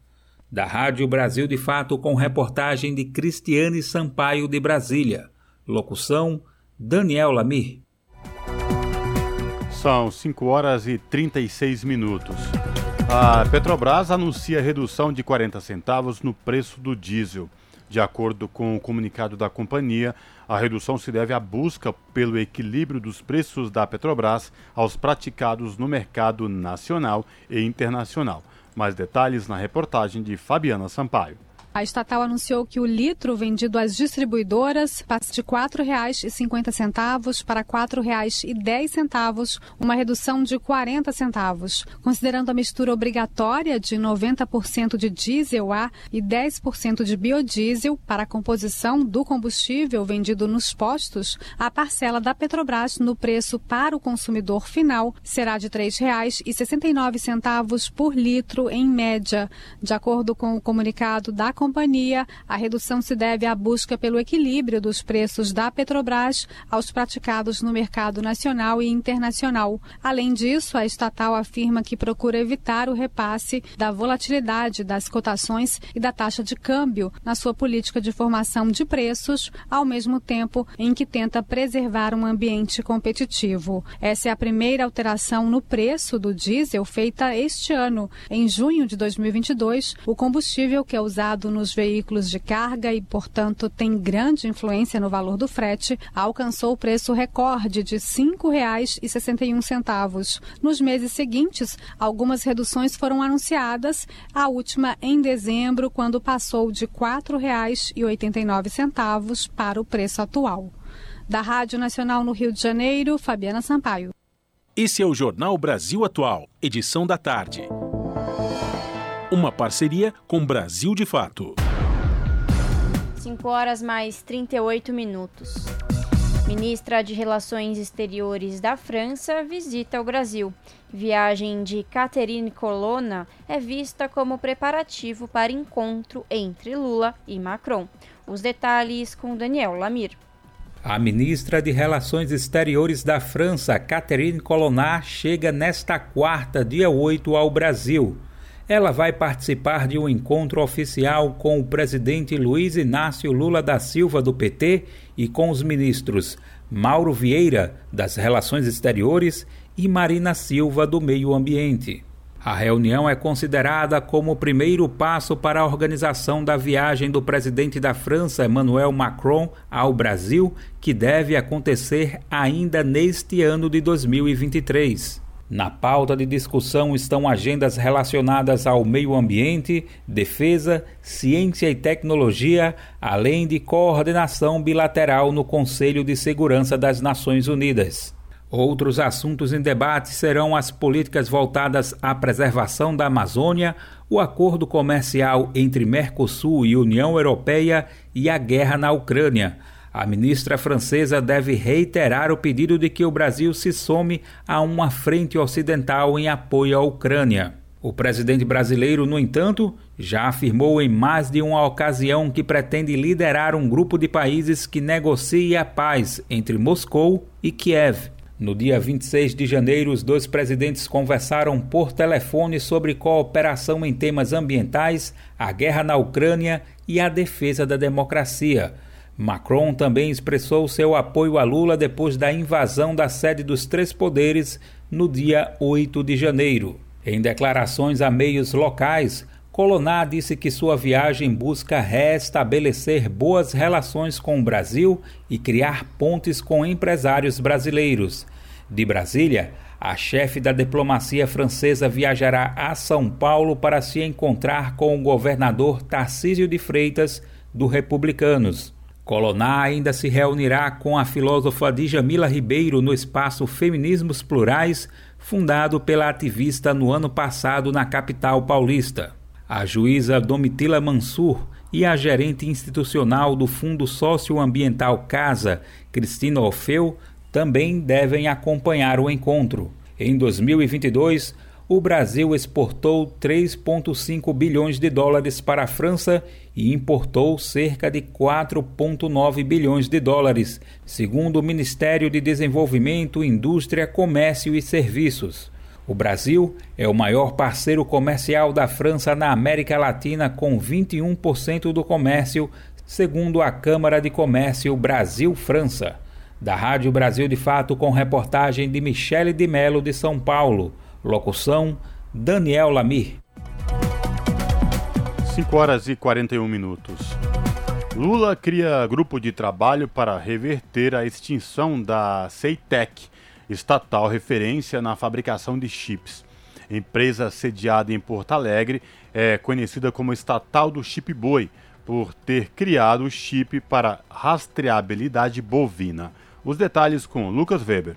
Da Rádio Brasil de Fato, com reportagem de Cristiane Sampaio de Brasília. Locução: Daniel Lamir.
São 5 horas e 36 minutos. A Petrobras anuncia redução de 40 centavos no preço do diesel. De acordo com o comunicado da companhia, a redução se deve à busca pelo equilíbrio dos preços da Petrobras aos praticados no mercado nacional e internacional. Mais detalhes na reportagem de Fabiana Sampaio.
A estatal anunciou que o litro vendido às distribuidoras passa de R$ 4,50 para R$ 4,10, uma redução de 40 centavos. Considerando a mistura obrigatória de 90% de diesel A e 10% de biodiesel para a composição do combustível vendido nos postos, a parcela da Petrobras no preço para o consumidor final será de R$ 3,69 por litro em média, de acordo com o comunicado da companhia, a redução se deve à busca pelo equilíbrio dos preços da Petrobras aos praticados no mercado nacional e internacional. Além disso, a estatal afirma que procura evitar o repasse da volatilidade das cotações e da taxa de câmbio na sua política de formação de preços, ao mesmo tempo em que tenta preservar um ambiente competitivo. Essa é a primeira alteração no preço do diesel feita este ano. Em junho de 2022, o combustível que é usado nos veículos de carga e, portanto, tem grande influência no valor do frete, alcançou o preço recorde de R$ 5,61. Nos meses seguintes, algumas reduções foram anunciadas, a última em dezembro, quando passou de R$ 4,89 para o preço atual. Da Rádio Nacional no Rio de Janeiro, Fabiana Sampaio.
Esse é o Jornal Brasil Atual, edição da tarde. Uma parceria com Brasil de Fato.
5 horas mais 38 minutos. Ministra de Relações Exteriores da França visita o Brasil. Viagem de Catherine Colonna é vista como preparativo para encontro entre Lula e Macron. Os detalhes com Daniel Lamir.
A ministra de Relações Exteriores da França, Catherine Colonna, chega nesta quarta, dia 8, ao Brasil ela vai participar de um encontro oficial com o presidente Luiz Inácio Lula da Silva, do PT, e com os ministros Mauro Vieira, das Relações Exteriores, e Marina Silva, do Meio Ambiente. A reunião é considerada como o primeiro passo para a organização da viagem do presidente da França, Emmanuel Macron, ao Brasil, que deve acontecer ainda neste ano de 2023. Na pauta de discussão estão agendas relacionadas ao meio ambiente, defesa, ciência e tecnologia, além de coordenação bilateral no Conselho de Segurança das Nações Unidas. Outros assuntos em debate serão as políticas voltadas à preservação da Amazônia, o acordo comercial entre Mercosul e União Europeia e a guerra na Ucrânia. A ministra francesa deve reiterar o pedido de que o Brasil se some a uma frente ocidental em apoio à Ucrânia. O presidente brasileiro, no entanto, já afirmou em mais de uma ocasião que pretende liderar um grupo de países que negocie a paz entre Moscou e Kiev. No dia 26 de janeiro, os dois presidentes conversaram por telefone sobre cooperação em temas ambientais, a guerra na Ucrânia e a defesa da democracia. Macron também expressou seu apoio a Lula depois da invasão da sede dos três poderes no dia 8 de janeiro. Em declarações a meios locais, Coloná disse que sua viagem busca restabelecer boas relações com o Brasil e criar pontes com empresários brasileiros. De Brasília, a chefe da diplomacia francesa viajará a São Paulo para se encontrar com o governador Tarcísio de Freitas, do Republicanos. Coloná ainda se reunirá com a filósofa Djamila Ribeiro no espaço Feminismos Plurais, fundado pela ativista no ano passado na capital paulista. A juíza Domitila Mansur e a gerente institucional do Fundo Socioambiental Casa, Cristina Ofeu, também devem acompanhar o encontro. Em 2022, o Brasil exportou 3,5 bilhões de dólares para a França e importou cerca de 4,9 bilhões de dólares, segundo o Ministério de Desenvolvimento, Indústria, Comércio e Serviços. O Brasil é o maior parceiro comercial da França na América Latina, com 21% do comércio, segundo a Câmara de Comércio Brasil-França. Da Rádio Brasil de Fato, com reportagem de Michele de Melo, de São Paulo. Locução: Daniel Lamir.
5 horas e 41 minutos. Lula cria grupo de trabalho para reverter a extinção da Ceitec, estatal referência na fabricação de chips. Empresa sediada em Porto Alegre é conhecida como estatal do Chip Boi, por ter criado o chip para rastreabilidade bovina. Os detalhes com Lucas Weber.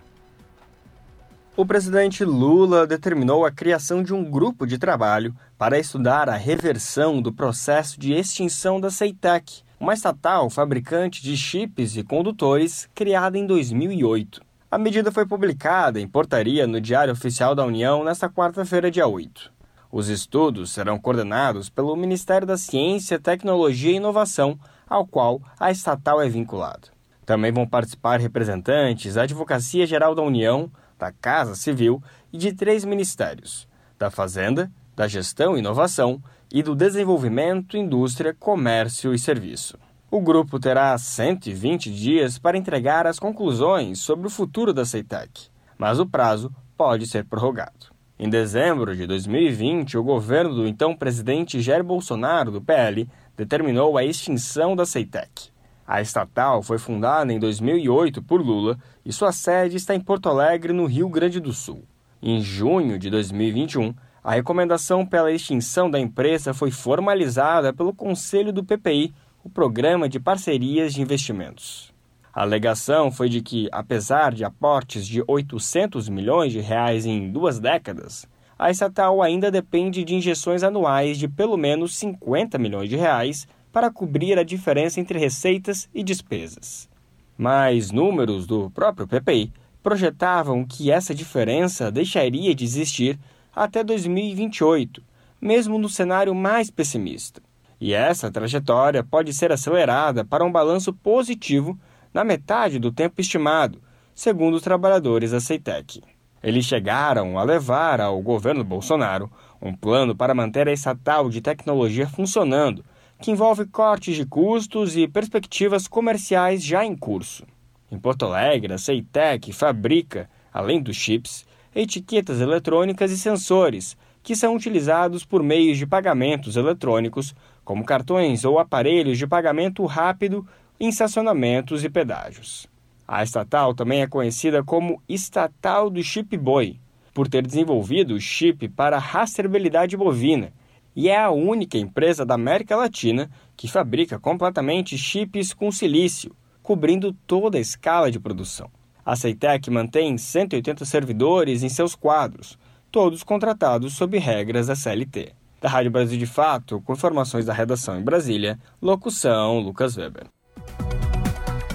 O presidente Lula determinou a criação de um grupo de trabalho para estudar a reversão do processo de extinção da Ceitec, uma estatal fabricante de chips e condutores criada em 2008. A medida foi publicada em portaria no Diário Oficial da União nesta quarta-feira, dia 8. Os estudos serão coordenados pelo Ministério da Ciência, Tecnologia e Inovação, ao qual a estatal é vinculada. Também vão participar representantes da Advocacia Geral da União, da Casa Civil e de três ministérios: da Fazenda, da Gestão e Inovação e do Desenvolvimento, Indústria, Comércio e Serviço. O grupo terá 120 dias para entregar as conclusões sobre o futuro da CEITEC, mas o prazo pode ser prorrogado. Em dezembro de 2020, o governo do então presidente Jair Bolsonaro, do PL, determinou a extinção da CEITEC. A estatal foi fundada em 2008 por Lula e sua sede está em Porto Alegre, no Rio Grande do Sul. Em junho de 2021, a recomendação pela extinção da empresa foi formalizada pelo Conselho do PPI, o Programa de Parcerias de Investimentos. A alegação foi de que, apesar de aportes de 800 milhões de reais em duas décadas, a estatal ainda depende de injeções anuais de pelo menos 50 milhões de reais para cobrir a diferença entre receitas e despesas. Mas números do próprio PPI projetavam que essa diferença deixaria de existir até 2028, mesmo no cenário mais pessimista. E essa trajetória pode ser acelerada para um balanço positivo na metade do tempo estimado, segundo os trabalhadores da Ceitec. Eles chegaram a levar ao governo Bolsonaro um plano para manter a estatal de tecnologia funcionando que envolve cortes de custos e perspectivas comerciais já em curso. Em Porto Alegre, a Ceitec fabrica, além dos chips, etiquetas eletrônicas e sensores, que são utilizados por meios de pagamentos eletrônicos, como cartões ou aparelhos de pagamento rápido em estacionamentos e pedágios. A estatal também é conhecida como Estatal do Chip Boy, por ter desenvolvido o chip para rastreabilidade bovina e é a única empresa da América Latina que fabrica completamente chips com silício, cobrindo toda a escala de produção. A Ceitec mantém 180 servidores em seus quadros, todos contratados sob regras da CLT. Da Rádio Brasil de Fato, com informações da redação em Brasília, locução Lucas Weber.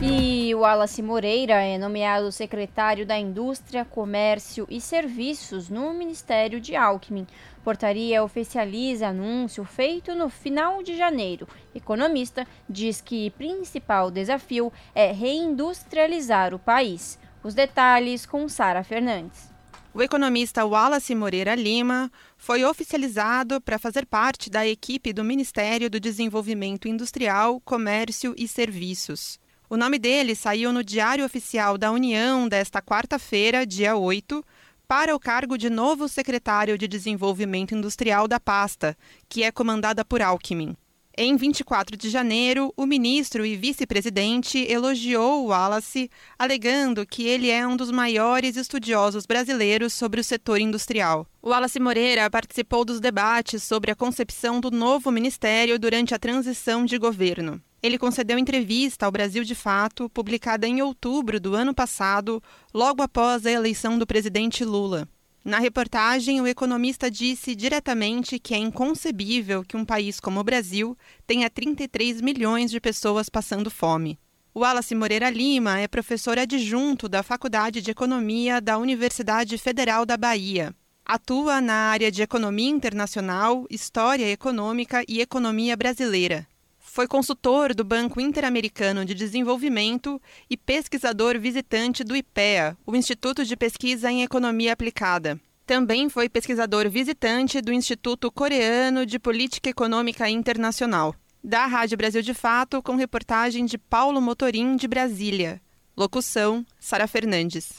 E o Wallace Moreira é nomeado secretário da Indústria, Comércio e Serviços no Ministério de Alckmin. Portaria oficializa anúncio feito no final de janeiro. Economista diz que principal desafio é reindustrializar o país. Os detalhes com Sara Fernandes.
O economista Wallace Moreira Lima foi oficializado para fazer parte da equipe do Ministério do Desenvolvimento Industrial, Comércio e Serviços. O nome dele saiu no Diário Oficial da União desta quarta-feira, dia 8, para o cargo de novo secretário de Desenvolvimento Industrial da pasta, que é comandada por Alckmin. Em 24 de janeiro, o ministro e vice-presidente elogiou Wallace, alegando que ele é um dos maiores estudiosos brasileiros sobre o setor industrial. Wallace Moreira participou dos debates sobre a concepção do novo ministério durante a transição de governo. Ele concedeu entrevista ao Brasil de Fato, publicada em outubro do ano passado, logo após a eleição do presidente Lula. Na reportagem, o economista disse diretamente que é inconcebível que um país como o Brasil tenha 33 milhões de pessoas passando fome. O Wallace Moreira Lima é professor adjunto da Faculdade de Economia da Universidade Federal da Bahia. Atua na área de Economia Internacional, História Econômica e Economia Brasileira. Foi consultor do Banco Interamericano de Desenvolvimento e pesquisador visitante do IPEA, o Instituto de Pesquisa em Economia Aplicada. Também foi pesquisador visitante do Instituto Coreano de Política Econômica Internacional. Da Rádio Brasil de Fato, com reportagem de Paulo Motorim, de Brasília. Locução: Sara Fernandes.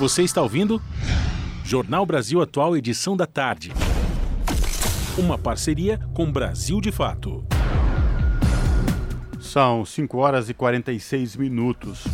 Você está ouvindo? Jornal Brasil Atual, edição da tarde. Uma parceria com Brasil de Fato.
São 5 horas e 46 minutos.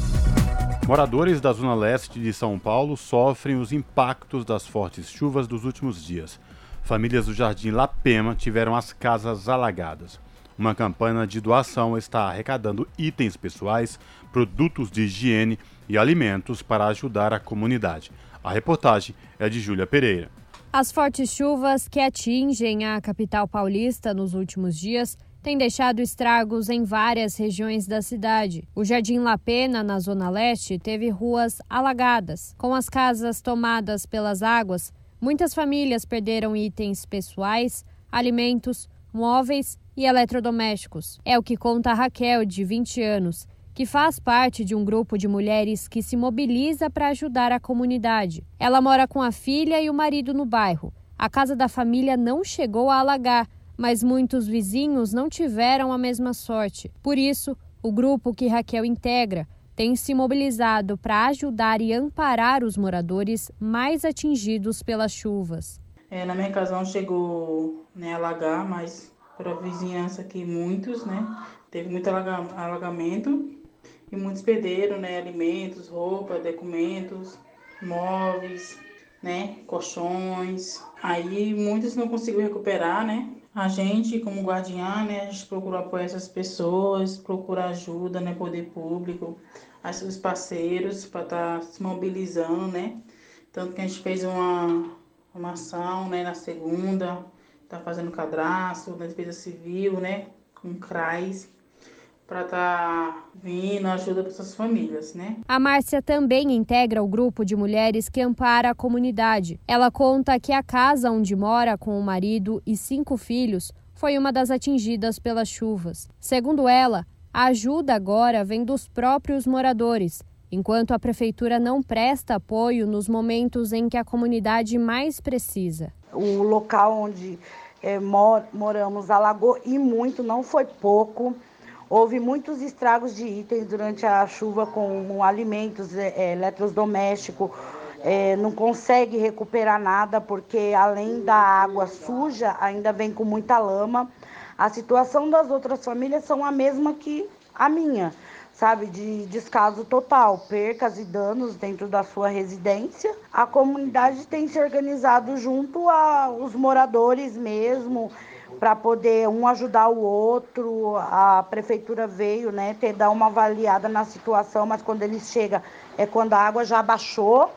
Moradores da Zona Leste de São Paulo sofrem os impactos das fortes chuvas dos últimos dias. Famílias do Jardim La Pema tiveram as casas alagadas. Uma campanha de doação está arrecadando itens pessoais, produtos de higiene e alimentos para ajudar a comunidade. A reportagem é de Júlia Pereira.
As fortes chuvas que atingem a capital paulista nos últimos dias tem deixado estragos em várias regiões da cidade. O Jardim La Pena, na Zona Leste, teve ruas alagadas. Com as casas tomadas pelas águas, muitas famílias perderam itens pessoais, alimentos, móveis e eletrodomésticos. É o que conta Raquel, de 20 anos, que faz parte de um grupo de mulheres que se mobiliza para ajudar a comunidade. Ela mora com a filha e o marido no bairro. A casa da família não chegou a alagar, mas muitos vizinhos não tiveram a mesma sorte. Por isso, o grupo que Raquel integra tem se mobilizado para ajudar e amparar os moradores mais atingidos pelas chuvas.
É, na minha casa não chegou né, a alagar, mas para a vizinhança aqui muitos, né? Teve muito alagamento e muitos perderam, né? Alimentos, roupa, documentos, móveis, né? Colchões. Aí muitos não conseguiram recuperar, né? A gente, como guardiã, né, a gente procura apoiar essas pessoas, procura ajuda, né, poder público, os parceiros para estar tá se mobilizando, né? Tanto que a gente fez uma, uma ação, né, na segunda, tá fazendo cadastro da despesa civil, né, com CRAS, para estar tá vindo ajuda para essas famílias, né?
A Márcia também integra o grupo de mulheres que ampara a comunidade. Ela conta que a casa onde mora com o marido e cinco filhos foi uma das atingidas pelas chuvas. Segundo ela, a ajuda agora vem dos próprios moradores, enquanto a prefeitura não presta apoio nos momentos em que a comunidade mais precisa.
O local onde é, mor moramos alagou e muito, não foi pouco. Houve muitos estragos de itens durante a chuva com alimentos, é, eletrodomésticos. É, não consegue recuperar nada porque além da água suja ainda vem com muita lama. A situação das outras famílias são a mesma que a minha. sabe, de descaso total, percas e danos dentro da sua residência. A comunidade tem se organizado junto aos moradores mesmo, para poder um ajudar o outro. A prefeitura veio, né, ter dar uma avaliada na situação, mas quando eles chegam é quando a água já baixou,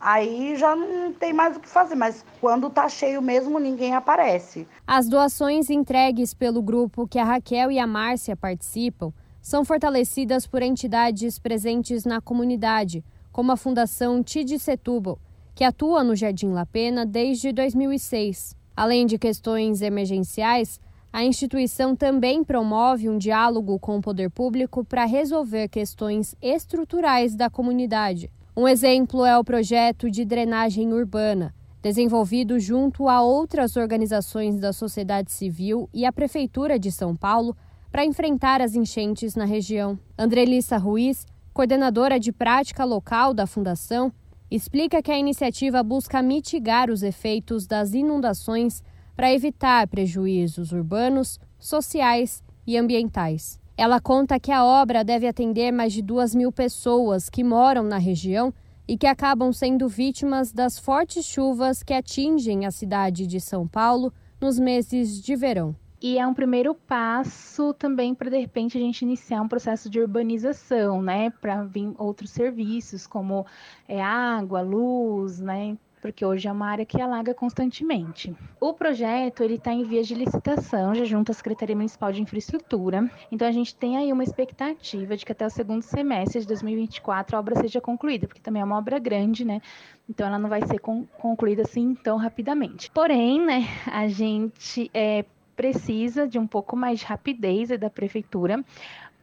aí já não tem mais o que fazer, mas quando tá cheio mesmo, ninguém aparece.
As doações entregues pelo grupo que a Raquel e a Márcia participam são fortalecidas por entidades presentes na comunidade, como a Fundação Tid Setúbal, que atua no Jardim La Pena desde 2006. Além de questões emergenciais, a instituição também promove um diálogo com o poder público para resolver questões estruturais da comunidade. Um exemplo é o projeto de drenagem urbana, desenvolvido junto a outras organizações da sociedade civil e a Prefeitura de São Paulo para enfrentar as enchentes na região. Andrelissa Ruiz, coordenadora de prática local da Fundação, explica que a iniciativa busca mitigar os efeitos das inundações para evitar prejuízos urbanos, sociais e ambientais. Ela conta que a obra deve atender mais de duas mil pessoas que moram na região e que acabam sendo vítimas das fortes chuvas que atingem a cidade de São Paulo nos meses de verão.
E é um primeiro passo também para, de repente, a gente iniciar um processo de urbanização, né? Para vir outros serviços, como é, água, luz, né? porque hoje é uma área que alaga constantemente. O projeto ele está em vias de licitação, já junto à Secretaria Municipal de Infraestrutura. Então a gente tem aí uma expectativa de que até o segundo semestre de 2024 a obra seja concluída, porque também é uma obra grande, né? Então ela não vai ser con concluída assim tão rapidamente. Porém, né, a gente é, precisa de um pouco mais de rapidez da prefeitura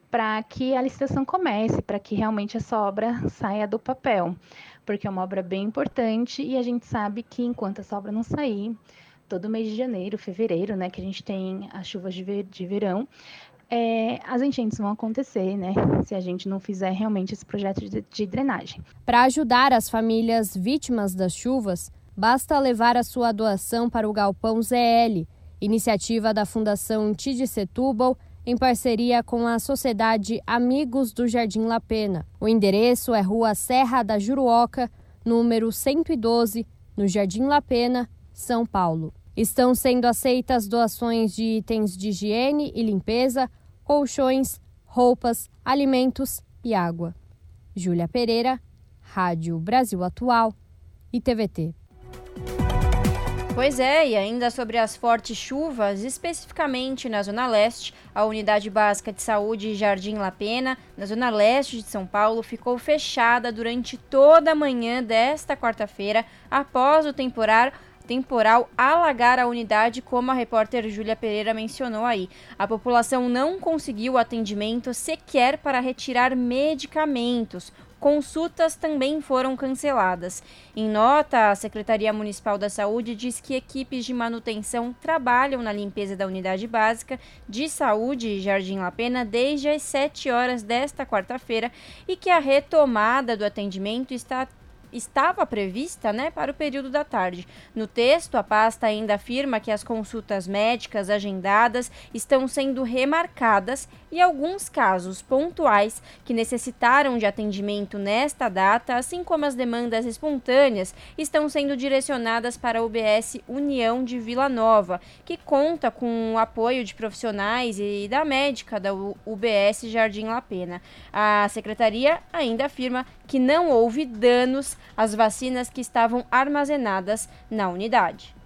para que a licitação comece, para que realmente essa obra saia do papel, porque é uma obra bem importante e a gente sabe que enquanto essa obra não sair, todo mês de janeiro, fevereiro, né, que a gente tem as chuvas de, ver, de verão, é, as enchentes vão acontecer, né? Se a gente não fizer realmente esse projeto de, de drenagem.
Para ajudar as famílias vítimas das chuvas, basta levar a sua doação para o Galpão ZL, iniciativa da Fundação Tid Setúbal, em parceria com a Sociedade Amigos do Jardim La Pena. O endereço é Rua Serra da Juruoca, número 112, no Jardim La Pena, São Paulo. Estão sendo aceitas doações de itens de higiene e limpeza, colchões, roupas, alimentos e água. Júlia Pereira, Rádio Brasil Atual e TVT.
Pois é, e ainda sobre as fortes chuvas, especificamente na Zona Leste, a Unidade Básica de Saúde Jardim La Pena, na Zona Leste de São Paulo, ficou fechada durante toda a manhã desta quarta-feira, após o temporal temporal alagar a unidade, como a repórter Júlia Pereira mencionou aí. A população não conseguiu atendimento sequer para retirar medicamentos. Consultas também foram canceladas. Em nota, a Secretaria Municipal da Saúde diz que equipes de manutenção trabalham na limpeza da unidade básica de saúde Jardim La Pena desde as 7 horas desta quarta-feira e que a retomada do atendimento está estava prevista né, para o período da tarde. No texto, a pasta ainda afirma que as consultas médicas agendadas estão sendo remarcadas e alguns casos pontuais que necessitaram de atendimento nesta data, assim como as demandas espontâneas, estão sendo direcionadas para a UBS União de Vila Nova, que conta com o apoio de profissionais e da médica da UBS Jardim La Pena. A secretaria ainda afirma que não houve danos às vacinas que estavam armazenadas na unidade.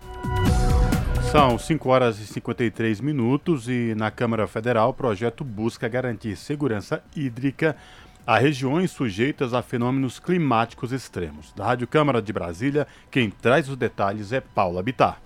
São 5 horas e 53 minutos e na Câmara Federal o projeto busca garantir segurança hídrica a regiões sujeitas a fenômenos climáticos extremos. Da Rádio Câmara de Brasília, quem traz os detalhes é Paula Bitar.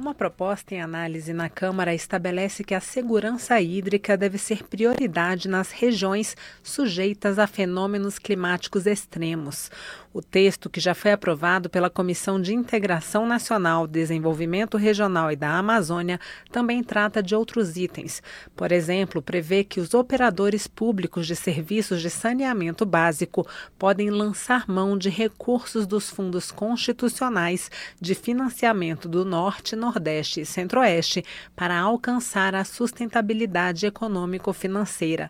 Uma proposta em análise na Câmara estabelece que a segurança hídrica deve ser prioridade nas regiões sujeitas a fenômenos climáticos extremos. O texto, que já foi aprovado pela Comissão de Integração Nacional, Desenvolvimento Regional e da Amazônia, também trata de outros itens. Por exemplo, prevê que os operadores públicos de serviços de saneamento básico podem lançar mão de recursos dos fundos constitucionais de financiamento do Norte, Nordeste e Centro-Oeste para alcançar a sustentabilidade econômico-financeira.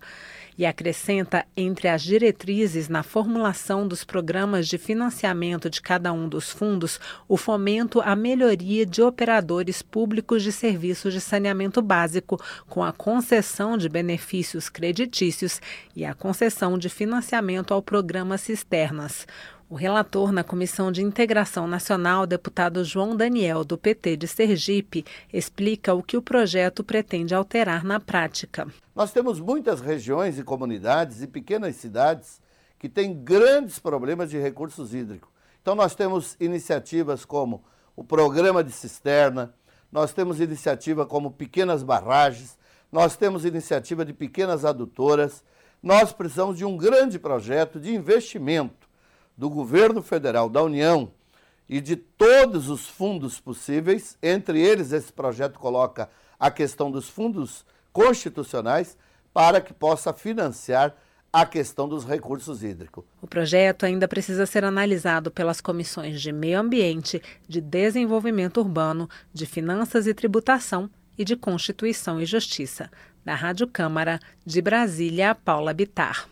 E acrescenta entre as diretrizes na formulação dos programas de financiamento de cada um dos fundos o fomento à melhoria de operadores públicos de serviços de saneamento básico, com a concessão de benefícios creditícios e a concessão de financiamento ao programa Cisternas. O relator na Comissão de Integração Nacional, deputado João Daniel, do PT de Sergipe, explica o que o projeto pretende alterar na prática.
Nós temos muitas regiões e comunidades e pequenas cidades que têm grandes problemas de recursos hídricos. Então, nós temos iniciativas como o Programa de Cisterna, nós temos iniciativa como pequenas barragens, nós temos iniciativa de pequenas adutoras. Nós precisamos de um grande projeto de investimento do governo federal, da União e de todos os fundos possíveis, entre eles esse projeto coloca a questão dos fundos constitucionais para que possa financiar a questão dos recursos hídricos.
O projeto ainda precisa ser analisado pelas comissões de Meio Ambiente, de Desenvolvimento Urbano, de Finanças e Tributação e de Constituição e Justiça. Da Rádio Câmara, de Brasília, Paula Bitar.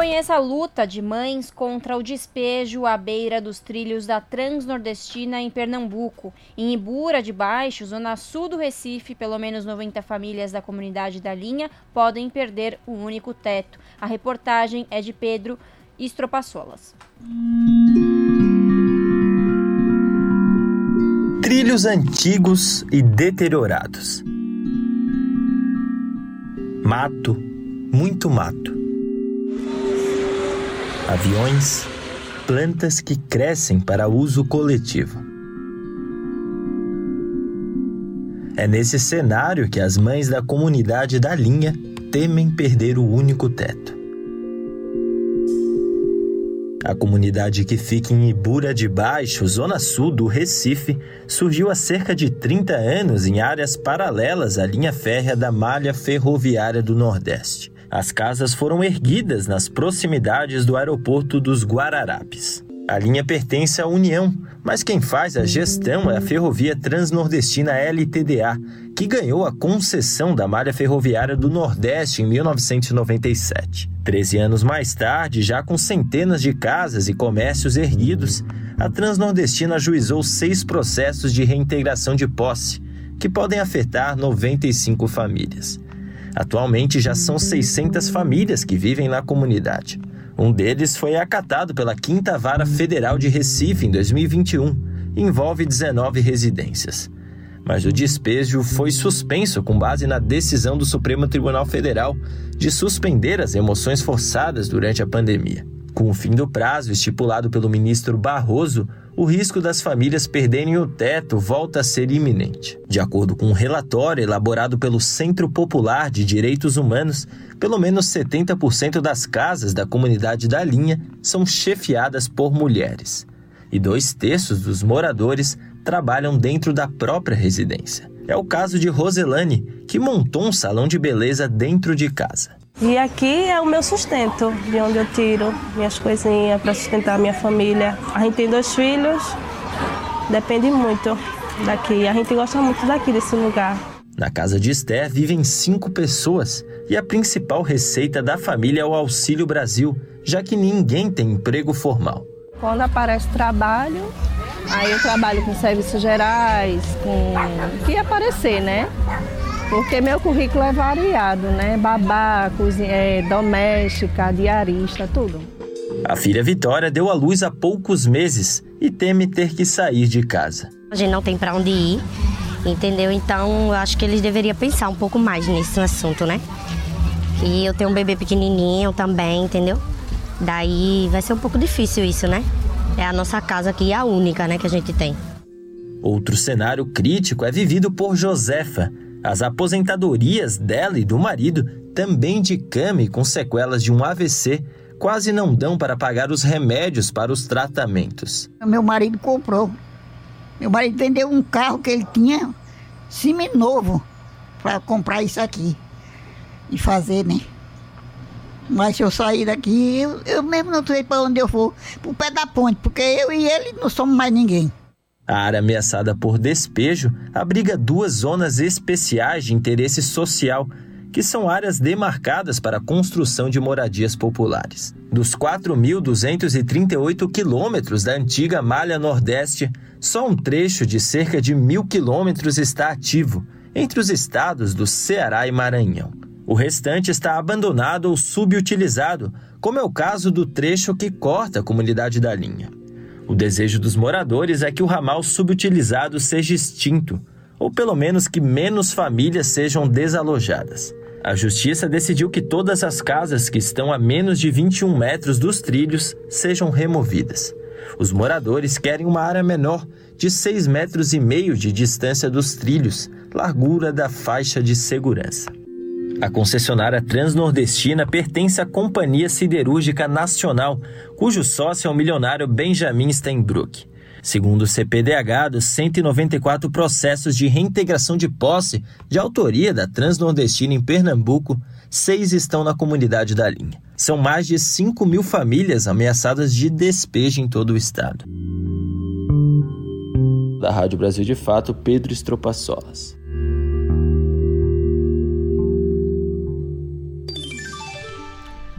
Conheça a luta de mães contra o despejo à beira dos trilhos da Transnordestina em Pernambuco. Em Ibura de Baixo, zona sul do Recife, pelo menos 90 famílias da comunidade da linha podem perder o único teto. A reportagem é de Pedro Estropassolas.
Trilhos antigos e deteriorados. Mato, muito mato aviões, plantas que crescem para uso coletivo. É nesse cenário que as mães da comunidade da linha temem perder o único teto. A comunidade que fica em Ibura de Baixo, zona sul do Recife, surgiu há cerca de 30 anos em áreas paralelas à linha férrea da malha ferroviária do Nordeste. As casas foram erguidas nas proximidades do aeroporto dos Guararapes. A linha pertence à União, mas quem faz a gestão é a Ferrovia Transnordestina LTDA, que ganhou a concessão da malha ferroviária do Nordeste em 1997. Treze anos mais tarde, já com centenas de casas e comércios erguidos, a Transnordestina ajuizou seis processos de reintegração de posse, que podem afetar 95 famílias. Atualmente já são 600 famílias que vivem na comunidade. Um deles foi acatado pela Quinta Vara Federal de Recife em 2021 e envolve 19 residências. Mas o despejo foi suspenso com base na decisão do Supremo Tribunal Federal de suspender as emoções forçadas durante a pandemia. Com o fim do prazo estipulado pelo ministro Barroso, o risco das famílias perderem o teto volta a ser iminente. De acordo com um relatório elaborado pelo Centro Popular de Direitos Humanos, pelo menos 70% das casas da comunidade da linha são chefiadas por mulheres. E dois terços dos moradores trabalham dentro da própria residência. É o caso de Roselane, que montou um salão de beleza dentro de casa.
E aqui é o meu sustento, de onde eu tiro minhas coisinhas para sustentar a minha família. A gente tem dois filhos, depende muito daqui. A gente gosta muito daqui, desse lugar.
Na casa de Esther vivem cinco pessoas e a principal receita da família é o Auxílio Brasil, já que ninguém tem emprego formal.
Quando aparece trabalho, aí eu trabalho com serviços gerais, com o que aparecer, né? Porque meu currículo é variado, né? Babá, cozinha, é, doméstica, diarista, tudo.
A filha Vitória deu à luz há poucos meses e teme ter que sair de casa.
A gente não tem para onde ir, entendeu? Então, eu acho que eles deveriam pensar um pouco mais nesse assunto, né? E eu tenho um bebê pequenininho também, entendeu? Daí vai ser um pouco difícil isso, né? É a nossa casa aqui, a única, né, que a gente tem.
Outro cenário crítico é vivido por Josefa, as aposentadorias dela e do marido, também de cama e com sequelas de um AVC, quase não dão para pagar os remédios para os tratamentos.
Meu marido comprou. Meu marido vendeu um carro que ele tinha semi-novo para comprar isso aqui e fazer, né? Mas se eu sair daqui, eu, eu mesmo não sei para onde eu vou, para o pé da ponte, porque eu e ele não somos mais ninguém.
A área ameaçada por despejo abriga duas zonas especiais de interesse social que são áreas demarcadas para a construção de moradias populares. Dos 4.238 quilômetros da antiga Malha Nordeste, só um trecho de cerca de mil quilômetros está ativo, entre os estados do Ceará e Maranhão. O restante está abandonado ou subutilizado, como é o caso do trecho que corta a comunidade da linha. O desejo dos moradores é que o ramal subutilizado seja extinto, ou pelo menos que menos famílias sejam desalojadas. A justiça decidiu que todas as casas que estão a menos de 21 metros dos trilhos sejam removidas. Os moradores querem uma área menor, de 6 metros e meio de distância dos trilhos, largura da faixa de segurança. A concessionária transnordestina pertence à Companhia Siderúrgica Nacional, cujo sócio é o milionário Benjamin Steinbrück. Segundo o CPDH, dos 194 processos de reintegração de posse de autoria da Transnordestina em Pernambuco, seis estão na comunidade da linha. São mais de 5 mil famílias ameaçadas de despejo em todo o estado. Da Rádio Brasil de Fato, Pedro Estropaçolas.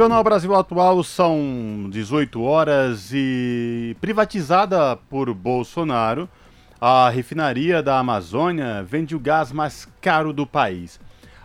Jornal Brasil Atual são 18 horas e privatizada por Bolsonaro, a refinaria da Amazônia vende o gás mais caro do país.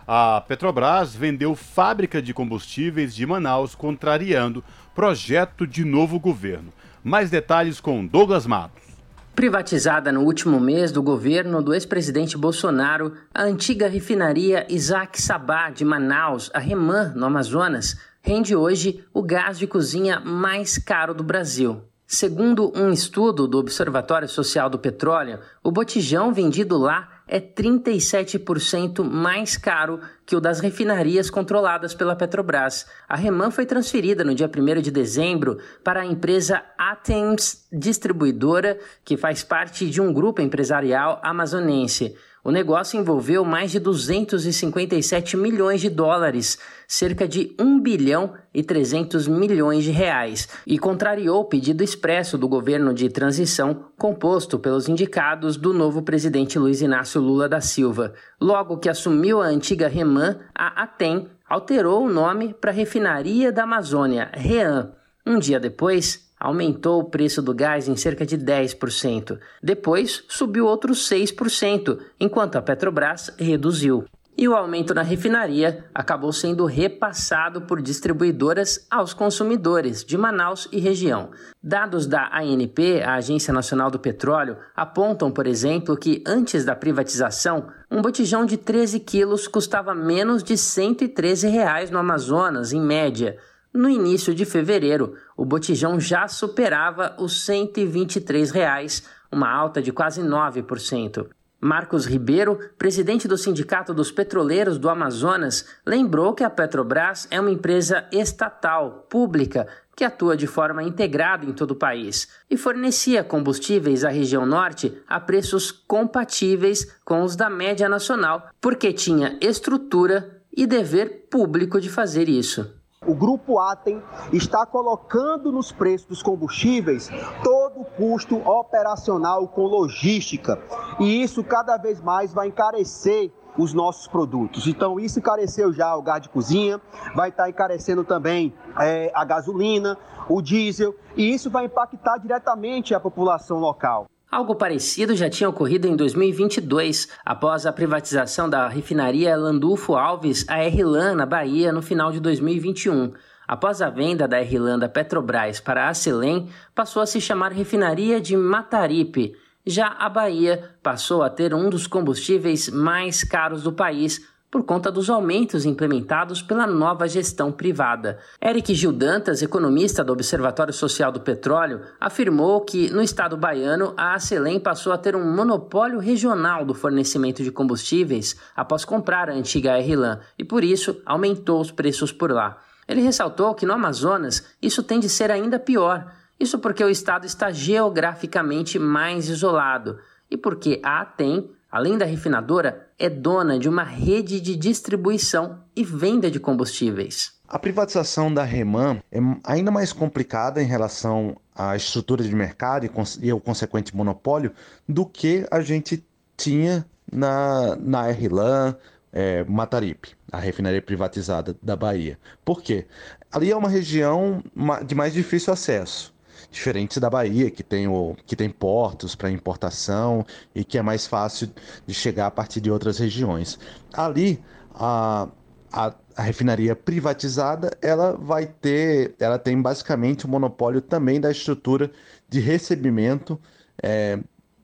A Petrobras vendeu fábrica de combustíveis de Manaus, contrariando projeto de novo governo. Mais detalhes com Douglas Matos.
Privatizada no último mês do governo do ex-presidente Bolsonaro, a antiga refinaria Isaac Sabá de Manaus, a Reman, no Amazonas, rende hoje o gás de cozinha mais caro do Brasil. Segundo um estudo do Observatório Social do Petróleo, o botijão vendido lá é 37% mais caro que o das refinarias controladas pela Petrobras. A Reman foi transferida no dia 1 de dezembro para a empresa Atems Distribuidora, que faz parte de um grupo empresarial amazonense. O negócio envolveu mais de 257 milhões de dólares, cerca de 1 bilhão e 300 milhões de reais, e contrariou o pedido expresso do governo de transição composto pelos indicados do novo presidente Luiz Inácio Lula da Silva. Logo que assumiu a antiga Reman, a Atem alterou o nome para Refinaria da Amazônia, REAM. Um dia depois, aumentou o preço do gás em cerca de 10%. Depois, subiu outros 6%, enquanto a Petrobras reduziu. E o aumento na refinaria acabou sendo repassado por distribuidoras aos consumidores de Manaus e região. Dados da ANP, a Agência Nacional do Petróleo, apontam, por exemplo, que antes da privatização, um botijão de 13 quilos custava menos de 113 reais no Amazonas, em média. No início de fevereiro, o botijão já superava os 123 reais, uma alta de quase 9%. Marcos Ribeiro, presidente do Sindicato dos Petroleiros do Amazonas, lembrou que a Petrobras é uma empresa estatal, pública, que atua de forma integrada em todo o país e fornecia combustíveis à região norte a preços compatíveis com os da média nacional, porque tinha estrutura e dever público de fazer isso.
O Grupo Atem está colocando nos preços dos combustíveis todo o custo operacional com logística. E isso cada vez mais vai encarecer os nossos produtos. Então, isso encareceu já o gás de cozinha, vai estar encarecendo também é, a gasolina, o diesel, e isso vai impactar diretamente a população local.
Algo parecido já tinha ocorrido em 2022, após a privatização da refinaria Landulfo Alves à RLAN, na Bahia, no final de 2021. Após a venda da RLAN da Petrobras para a Acelen, passou a se chamar Refinaria de Mataripe. Já a Bahia passou a ter um dos combustíveis mais caros do país, por conta dos aumentos implementados pela nova gestão privada. Eric Gil Dantas, economista do Observatório Social do Petróleo, afirmou que no estado baiano a Acelen passou a ter um monopólio regional do fornecimento de combustíveis após comprar a antiga RLAN e por isso aumentou os preços por lá. Ele ressaltou que no Amazonas isso tende a ser ainda pior. Isso porque o estado está geograficamente mais isolado e porque a ATEM, além da refinadora, é dona de uma rede de distribuição e venda de combustíveis.
A privatização da Reman é ainda mais complicada em relação à estrutura de mercado e ao consequente monopólio do que a gente tinha na, na RLAN, é, Mataripe, a refinaria privatizada da Bahia. Por quê? Ali é uma região de mais difícil acesso. Diferente da Bahia, que tem, o, que tem portos para importação e que é mais fácil de chegar a partir de outras regiões. Ali, a, a, a refinaria privatizada, ela vai ter, ela tem basicamente o monopólio também da estrutura de recebimento é,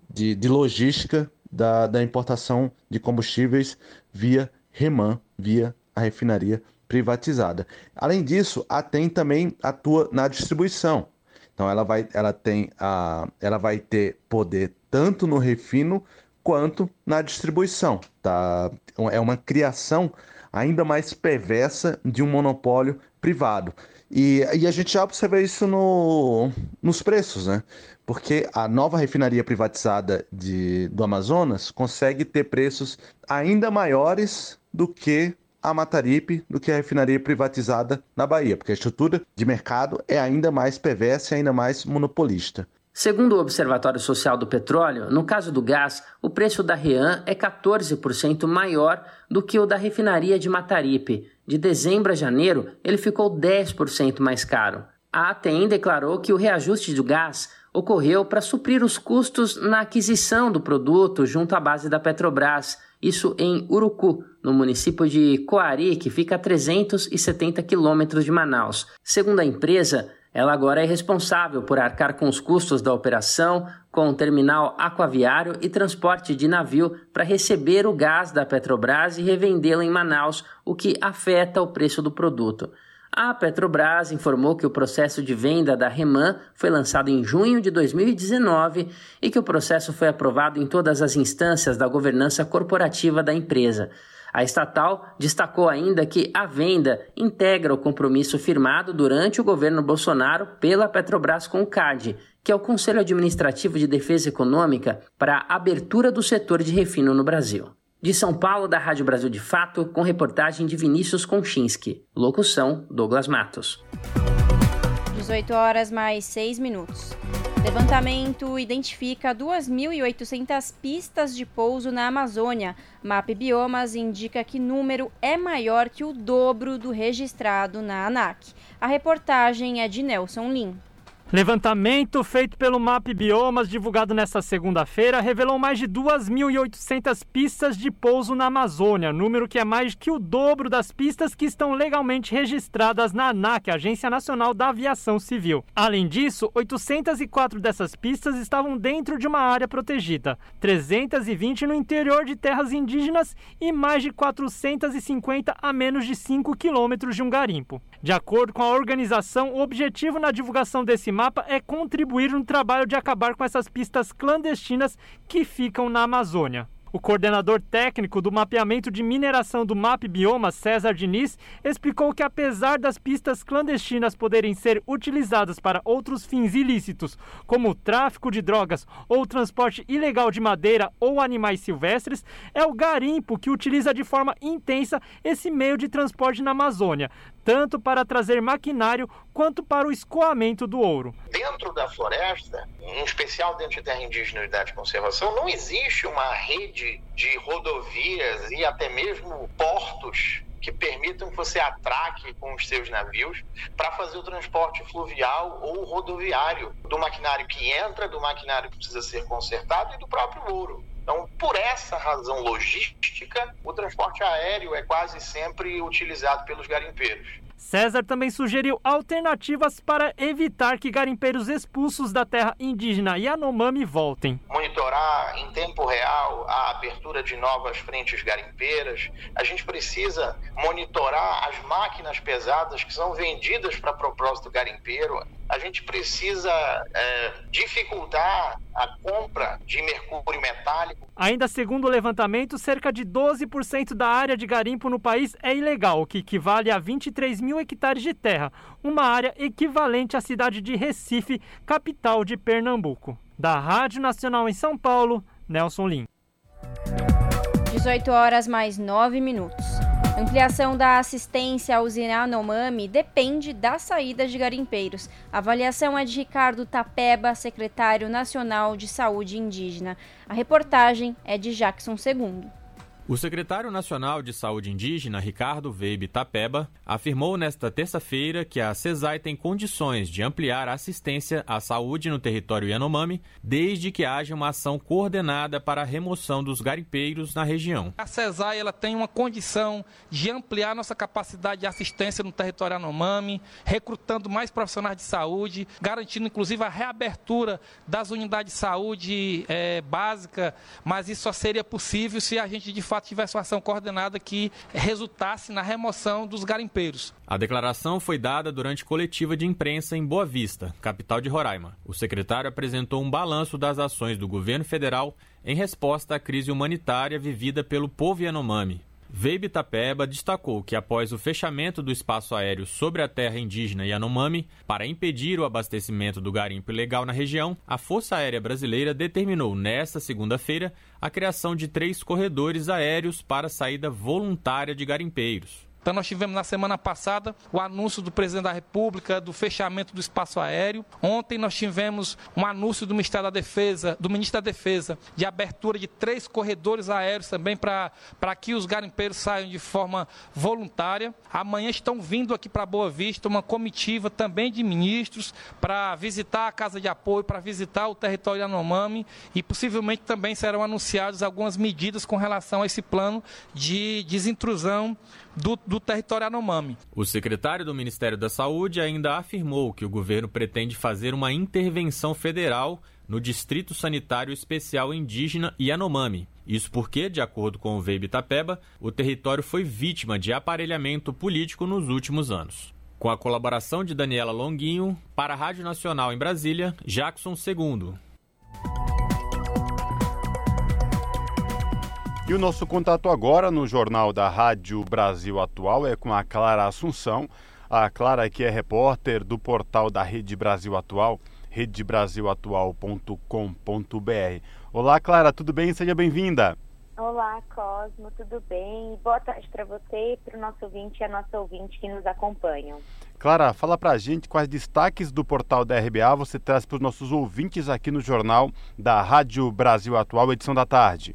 de, de logística da, da importação de combustíveis via Reman, via a refinaria privatizada. Além disso, a TEM também atua na distribuição. Então ela vai, ela tem a, ela vai ter poder tanto no refino quanto na distribuição. Tá? É uma criação ainda mais perversa de um monopólio privado. E, e a gente já observa isso no, nos preços, né? Porque a nova refinaria privatizada de, do Amazonas consegue ter preços ainda maiores do que a Mataripe, do que a refinaria privatizada na Bahia, porque a estrutura de mercado é ainda mais perversa e ainda mais monopolista.
Segundo o Observatório Social do Petróleo, no caso do gás, o preço da REAN é 14% maior do que o da refinaria de Mataripe. De dezembro a janeiro, ele ficou 10% mais caro. A ATEM declarou que o reajuste do gás ocorreu para suprir os custos na aquisição do produto junto à base da Petrobras, isso em Urucu, no município de Coari, que fica a 370 quilômetros de Manaus. Segundo a empresa, ela agora é responsável por arcar com os custos da operação, com o terminal aquaviário e transporte de navio para receber o gás da Petrobras e revendê-lo em Manaus, o que afeta o preço do produto. A Petrobras informou que o processo de venda da Reman foi lançado em junho de 2019 e que o processo foi aprovado em todas as instâncias da governança corporativa da empresa. A estatal destacou ainda que a venda integra o compromisso firmado durante o governo Bolsonaro pela Petrobras com o CAD, que é o Conselho Administrativo de Defesa Econômica, para a abertura do setor de refino no Brasil. De São Paulo, da Rádio Brasil de Fato, com reportagem de Vinícius Konchinski. Locução: Douglas Matos.
18 horas mais 6 minutos. Levantamento identifica 2.800 pistas de pouso na Amazônia. Map Biomas indica que número é maior que o dobro do registrado na ANAC. A reportagem é de Nelson Lim.
Levantamento feito pelo MAP Biomas, divulgado nesta segunda-feira, revelou mais de 2.800 pistas de pouso na Amazônia, número que é mais que o dobro das pistas que estão legalmente registradas na ANAC, Agência Nacional da Aviação Civil. Além disso, 804 dessas pistas estavam dentro de uma área protegida, 320 no interior de terras indígenas e mais de 450 a menos de 5 quilômetros de um garimpo. De acordo com a organização, o objetivo na divulgação desse mapa é contribuir no trabalho de acabar com essas pistas clandestinas que ficam na Amazônia. O coordenador técnico do mapeamento de mineração do MAP Bioma, César Diniz, explicou que apesar das pistas clandestinas poderem ser utilizadas para outros fins ilícitos, como o tráfico de drogas ou o transporte ilegal de madeira ou animais silvestres, é o garimpo que utiliza de forma intensa esse meio de transporte na Amazônia, tanto para trazer maquinário quanto para o escoamento do ouro.
Dentro da floresta, em especial dentro de terra indígena e de conservação, não existe uma rede de rodovias e até mesmo portos que permitam que você atraque com os seus navios para fazer o transporte fluvial ou rodoviário do maquinário que entra, do maquinário que precisa ser consertado e do próprio ouro. Então, por essa razão logística, o transporte aéreo é quase sempre utilizado pelos garimpeiros.
César também sugeriu alternativas para evitar que garimpeiros expulsos da terra indígena Yanomami voltem.
Monitorar em tempo real a abertura de novas frentes garimpeiras. A gente precisa monitorar as máquinas pesadas que são vendidas para propósito garimpeiro a gente precisa é, dificultar a compra de mercúrio metálico.
Ainda segundo o levantamento, cerca de 12% da área de garimpo no país é ilegal, o que equivale a 23 mil hectares de terra, uma área equivalente à cidade de Recife, capital de Pernambuco. Da Rádio Nacional em São Paulo, Nelson Lim.
18 horas mais 9 minutos. Ampliação da assistência à usina Anomami depende da saída de garimpeiros. A avaliação é de Ricardo Tapeba, secretário nacional de saúde indígena. A reportagem é de Jackson II.
O secretário nacional de saúde indígena, Ricardo Veib Tapeba, afirmou nesta terça-feira que a CESAI tem condições de ampliar a assistência à saúde no território Yanomami, desde que haja uma ação coordenada para a remoção dos garimpeiros na região.
A CESAI ela tem uma condição de ampliar nossa capacidade de assistência no território Yanomami, recrutando mais profissionais de saúde, garantindo inclusive a reabertura das unidades de saúde é, básica, mas isso só seria possível se a gente de fato tivesse uma ação coordenada que resultasse na remoção dos garimpeiros.
A declaração foi dada durante coletiva de imprensa em Boa Vista, capital de Roraima. O secretário apresentou um balanço das ações do governo federal em resposta à crise humanitária vivida pelo povo Yanomami, Veib Tapeba destacou que após o fechamento do espaço aéreo sobre a terra indígena Yanomami para impedir o abastecimento do garimpo ilegal na região, a Força Aérea Brasileira determinou nesta segunda-feira a criação de três corredores aéreos para saída voluntária de garimpeiros.
Então nós tivemos na semana passada o anúncio do presidente da República do fechamento do espaço aéreo. Ontem nós tivemos um anúncio do Ministério da Defesa, do Ministro da Defesa, de abertura de três corredores aéreos também para que os garimpeiros saiam de forma voluntária. Amanhã estão vindo aqui para Boa Vista uma comitiva também de ministros para visitar a casa de apoio, para visitar o território Anomami e possivelmente também serão anunciadas algumas medidas com relação a esse plano de desintrusão do, do território Anomami.
O secretário do Ministério da Saúde ainda afirmou que o governo pretende fazer uma intervenção federal no Distrito Sanitário Especial Indígena Yanomami. Isso porque, de acordo com o Veib Itapeba, o território foi vítima de aparelhamento político nos últimos anos. Com a colaboração de Daniela Longuinho, para a Rádio Nacional em Brasília, Jackson II.
E o nosso contato agora no Jornal da Rádio Brasil Atual é com a Clara Assunção. A Clara que é repórter do portal da Rede Brasil Atual, redebrasilatual.com.br. Olá, Clara, tudo bem? Seja bem-vinda.
Olá, Cosmo, tudo bem? Boa tarde para você, para o nosso ouvinte e a nossa ouvinte que nos acompanham.
Clara, fala para a gente quais destaques do portal da RBA você traz para os nossos ouvintes aqui no Jornal da Rádio Brasil Atual, edição da tarde.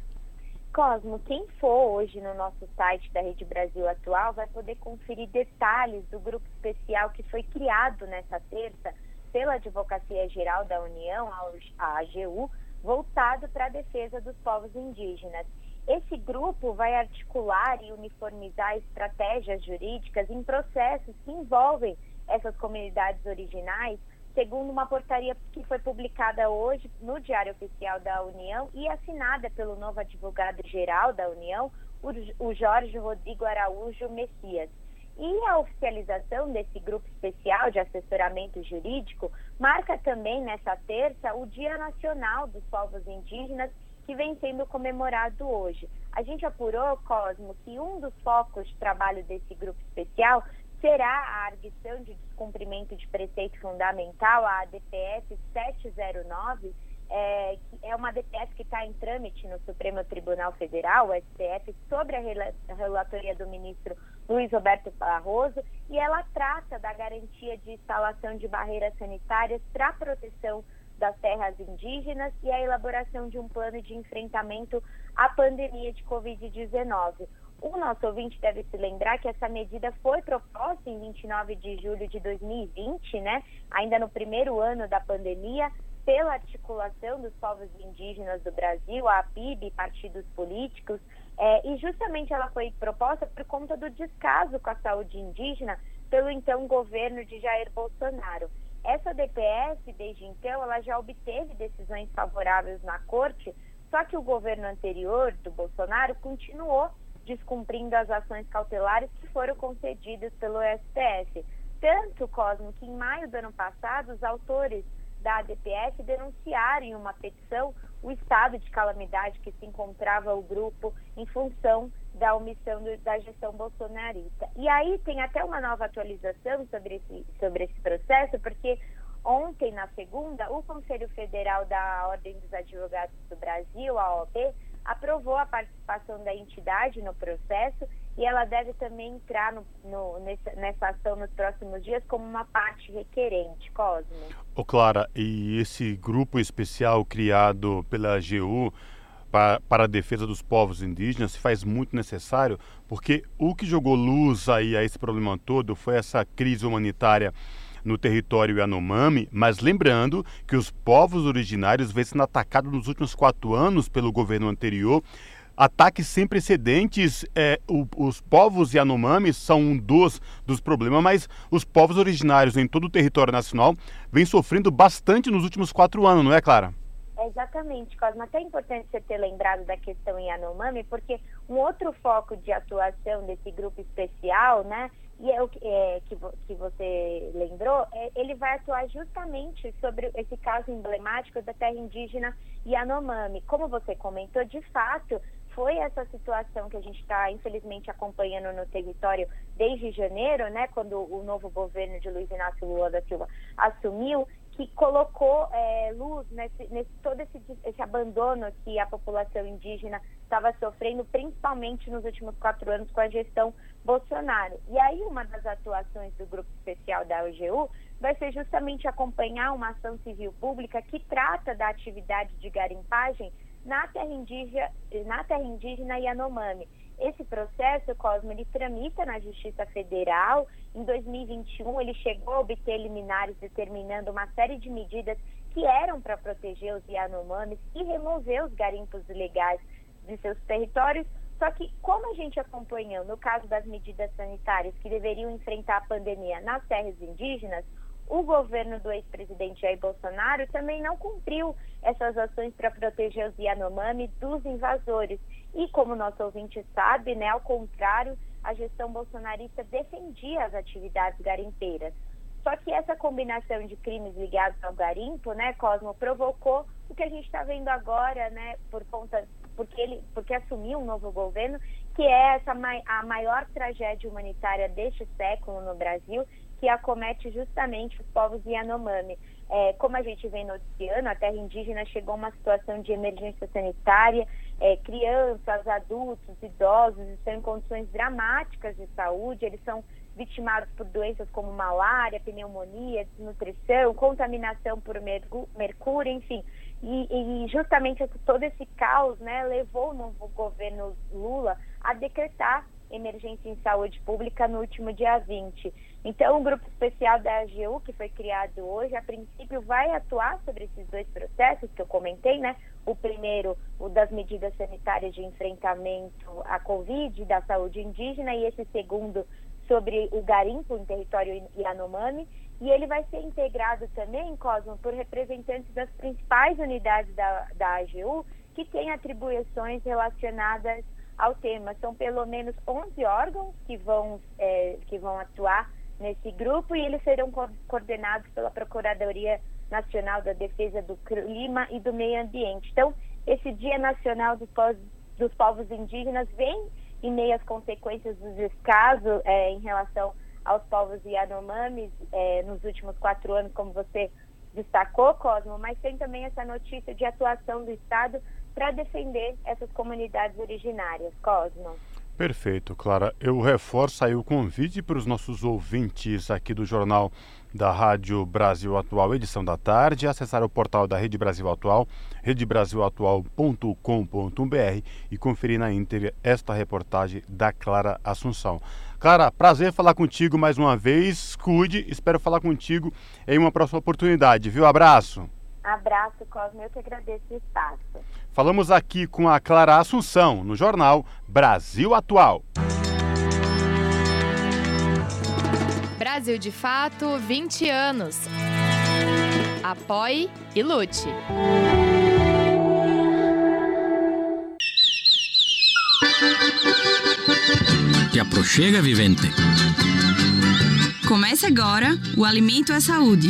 Cosmo, quem for hoje no nosso site da Rede Brasil Atual vai poder conferir detalhes do grupo especial que foi criado nessa terça pela Advocacia Geral da União, a AGU, voltado para a defesa dos povos indígenas. Esse grupo vai articular e uniformizar estratégias jurídicas em processos que envolvem essas comunidades originais segundo uma portaria que foi publicada hoje no Diário Oficial da União e assinada pelo novo advogado-geral da União, o Jorge Rodrigo Araújo Messias. E a oficialização desse grupo especial de assessoramento jurídico marca também nessa terça o Dia Nacional dos Povos Indígenas, que vem sendo comemorado hoje. A gente apurou, Cosmo, que um dos focos de trabalho desse grupo especial será a arguição de descumprimento de preceito fundamental, a ADPF 709, é, é uma DPF que está em trâmite no Supremo Tribunal Federal, o STF, sobre a relatoria do ministro Luiz Roberto Barroso, e ela trata da garantia de instalação de barreiras sanitárias para a proteção das terras indígenas e a elaboração de um plano de enfrentamento à pandemia de Covid-19. O nosso ouvinte deve se lembrar que essa medida foi proposta em 29 de julho de 2020, né? Ainda no primeiro ano da pandemia, pela articulação dos povos indígenas do Brasil, a APIB, partidos políticos, é, e justamente ela foi proposta por conta do descaso com a saúde indígena pelo então governo de Jair Bolsonaro. Essa DPS, desde então, ela já obteve decisões favoráveis na corte, só que o governo anterior do Bolsonaro continuou descumprindo as ações cautelares que foram concedidas pelo STF. Tanto, Cosmo, que em maio do ano passado, os autores da DPF denunciaram em uma petição o estado de calamidade que se encontrava o grupo em função da omissão do, da gestão bolsonarista. E aí tem até uma nova atualização sobre esse, sobre esse processo, porque ontem, na segunda, o Conselho Federal da Ordem dos Advogados do Brasil, a OAB, aprovou a participação da entidade no processo e ela deve também entrar no, no, nessa, nessa, ação nos próximos dias como uma parte requerente, Cosmo.
Ô Clara, e esse grupo especial criado pela AGU para, para, a defesa dos povos indígenas se faz muito necessário, porque o que jogou luz aí a esse problema todo foi essa crise humanitária no território Yanomami, mas lembrando que os povos originários vêm sendo atacados nos últimos quatro anos pelo governo anterior ataques sem precedentes. É, o, os povos Yanomami são um dos, dos problemas, mas os povos originários em todo o território nacional vêm sofrendo bastante nos últimos quatro anos, não é, Clara?
Exatamente, Cosma. Até é importante você ter lembrado da questão Yanomami, porque um outro foco de atuação desse grupo especial, né, e é o é, que, que você lembrou, é, ele vai atuar justamente sobre esse caso emblemático da terra indígena Yanomami. Como você comentou, de fato, foi essa situação que a gente está, infelizmente, acompanhando no território desde janeiro, né, quando o novo governo de Luiz Inácio Lula da Silva assumiu, que colocou é, luz nesse, nesse, todo esse, esse abandono que a população indígena estava sofrendo, principalmente nos últimos quatro anos com a gestão Bolsonaro. E aí uma das atuações do grupo especial da OGU vai ser justamente acompanhar uma ação civil pública que trata da atividade de garimpagem na terra indígena, na terra indígena Yanomami. Esse processo, Cosmo, ele tramita na Justiça Federal. Em 2021, ele chegou a obter liminares determinando uma série de medidas que eram para proteger os Yanomamis e remover os garimpos ilegais de seus territórios. Só que, como a gente acompanhou no caso das medidas sanitárias que deveriam enfrentar a pandemia nas terras indígenas, o governo do ex-presidente Jair Bolsonaro também não cumpriu essas ações para proteger os Yanomami dos invasores. E como nosso ouvinte sabe, né, ao contrário, a gestão bolsonarista defendia as atividades garimpeiras. Só que essa combinação de crimes ligados ao garimpo, né, Cosmo, provocou o que a gente está vendo agora, né, por conta, porque ele, porque assumiu um novo governo, que é essa a maior tragédia humanitária deste século no Brasil, que acomete justamente os povos Yanomami. É, como a gente vem noticiando, a terra indígena chegou a uma situação de emergência sanitária, é, crianças, adultos, idosos estão em condições dramáticas de saúde, eles são vitimados por doenças como malária, pneumonia, desnutrição, contaminação por mercúrio, enfim. E, e justamente todo esse caos né, levou o novo governo Lula a decretar emergência em saúde pública no último dia 20. Então, o grupo especial da AGU, que foi criado hoje, a princípio vai atuar sobre esses dois processos que eu comentei, né? O primeiro, o das medidas sanitárias de enfrentamento à Covid, da saúde indígena, e esse segundo, sobre o garimpo em território Yanomami. E ele vai ser integrado também, Cosmo, por representantes das principais unidades da, da AGU, que têm atribuições relacionadas ao tema. São pelo menos 11 órgãos que vão, é, que vão atuar nesse grupo e eles serão coordenados pela Procuradoria Nacional da Defesa do Clima e do Meio Ambiente. Então, esse Dia Nacional dos Povos, dos Indígenas vem em meio às consequências do descaso é, em relação aos povos Yanomamis é, nos últimos quatro anos, como você destacou, Cosmo, mas tem também essa notícia de atuação do Estado para defender essas comunidades originárias. Cosmo.
Perfeito, Clara. Eu reforço aí o convite para os nossos ouvintes aqui do Jornal da Rádio Brasil Atual, edição da tarde, acessar o portal da Rede Brasil Atual, redebrasilatual.com.br e conferir na íntegra esta reportagem da Clara Assunção. Clara, prazer falar contigo mais uma vez. Cuide, espero falar contigo em uma próxima oportunidade, viu? Abraço.
Abraço, Cosme. Eu que agradeço o espaço.
Falamos aqui com a Clara Assunção, no jornal Brasil Atual.
Brasil de Fato 20 anos. Apoie e lute.
Te aproxega, vivente.
Comece agora o Alimento é Saúde.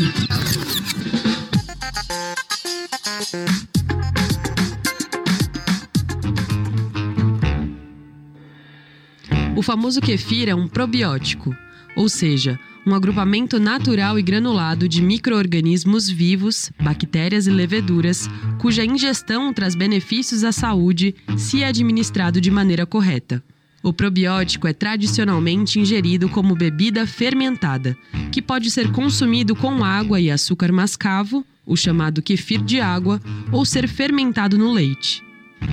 O famoso kefir é um probiótico, ou seja, um agrupamento natural e granulado de micro-organismos vivos, bactérias e leveduras, cuja ingestão traz benefícios à saúde se administrado de maneira correta. O probiótico é tradicionalmente ingerido como bebida fermentada, que pode ser consumido com água e açúcar mascavo, o chamado kefir de água, ou ser fermentado no leite.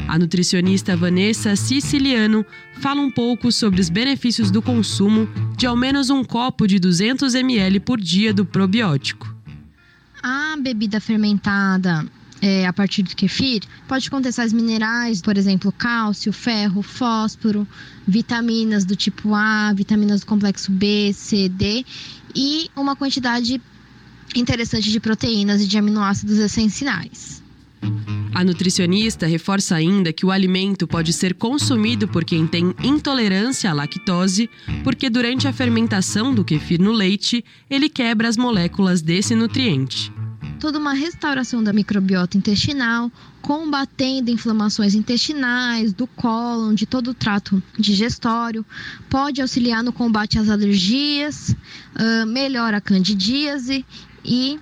A nutricionista Vanessa Siciliano fala um pouco sobre os benefícios do consumo de ao menos um copo de 200 ml por dia do probiótico.
A bebida fermentada é, a partir do kefir pode conter sais minerais, por exemplo, cálcio, ferro, fósforo, vitaminas do tipo A, vitaminas do complexo B, C, D e uma quantidade interessante de proteínas e de aminoácidos essenciais.
A nutricionista reforça ainda que o alimento pode ser consumido por quem tem intolerância à lactose, porque durante a fermentação do kefir no leite, ele quebra as moléculas desse nutriente.
Toda uma restauração da microbiota intestinal, combatendo inflamações intestinais, do cólon, de todo o trato digestório, pode auxiliar no combate às alergias, melhora a candidíase e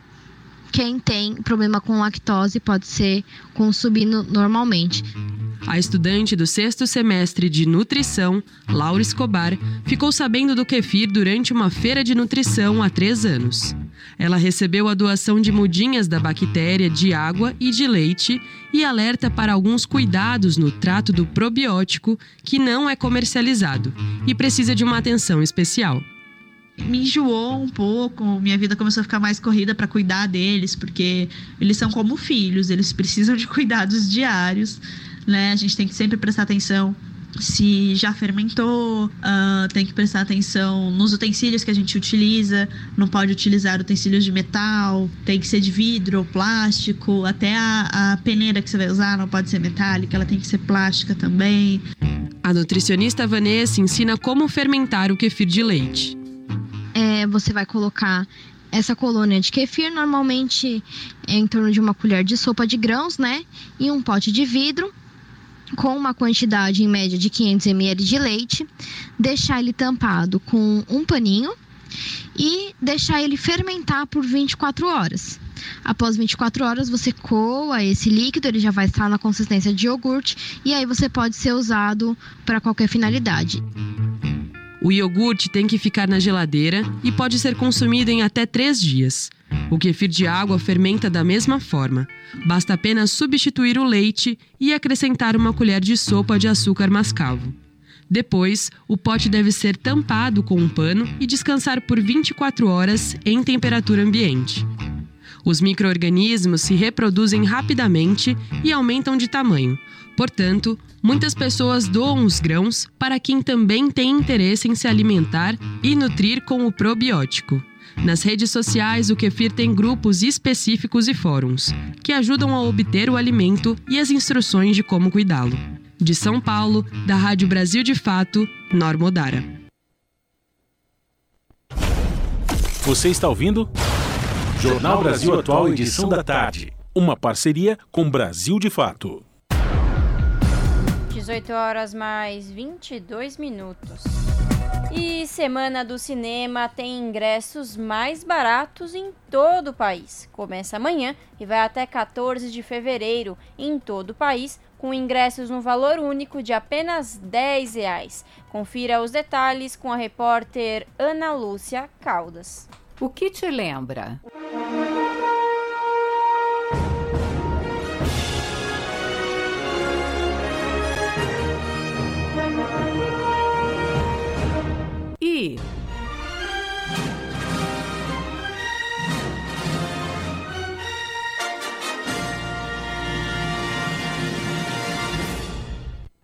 quem tem problema com lactose pode ser consumido normalmente.
A estudante do sexto semestre de nutrição, Laura Escobar, ficou sabendo do kefir durante uma feira de nutrição há três anos. Ela recebeu a doação de mudinhas da bactéria de água e de leite e alerta para alguns cuidados no trato do probiótico que não é comercializado e precisa de uma atenção especial
me enjoou um pouco, minha vida começou a ficar mais corrida para cuidar deles, porque eles são como filhos, eles precisam de cuidados diários, né? A gente tem que sempre prestar atenção se já fermentou, uh, tem que prestar atenção nos utensílios que a gente utiliza, não pode utilizar utensílios de metal, tem que ser de vidro ou plástico, até a, a peneira que você vai usar não pode ser metálica, ela tem que ser plástica também.
A nutricionista Vanessa ensina como fermentar o kefir de leite
é, você vai colocar essa colônia de kefir, normalmente é em torno de uma colher de sopa de grãos, né? E um pote de vidro com uma quantidade em média de 500 ml de leite, deixar ele tampado com um paninho e deixar ele fermentar por 24 horas. Após 24 horas, você coa esse líquido, ele já vai estar na consistência de iogurte e aí você pode ser usado para qualquer finalidade.
O iogurte tem que ficar na geladeira e pode ser consumido em até três dias. O kefir de água fermenta da mesma forma. Basta apenas substituir o leite e acrescentar uma colher de sopa de açúcar mascavo. Depois, o pote deve ser tampado com um pano e descansar por 24 horas em temperatura ambiente. Os micro-organismos se reproduzem rapidamente e aumentam de tamanho. Portanto, muitas pessoas doam os grãos para quem também tem interesse em se alimentar e nutrir com o probiótico. Nas redes sociais, o Kefir tem grupos específicos e fóruns, que ajudam a obter o alimento e as instruções de como cuidá-lo. De São Paulo, da Rádio Brasil de Fato, Normodara.
Você está ouvindo? Jornal Brasil Atual, edição da tarde. Uma parceria com Brasil de Fato.
18 horas mais 22 minutos. E Semana do Cinema tem ingressos mais baratos em todo o país. Começa amanhã e vai até 14 de fevereiro em todo o país, com ingressos no valor único de apenas 10 reais. Confira os detalhes com a repórter Ana Lúcia Caldas.
O que te lembra?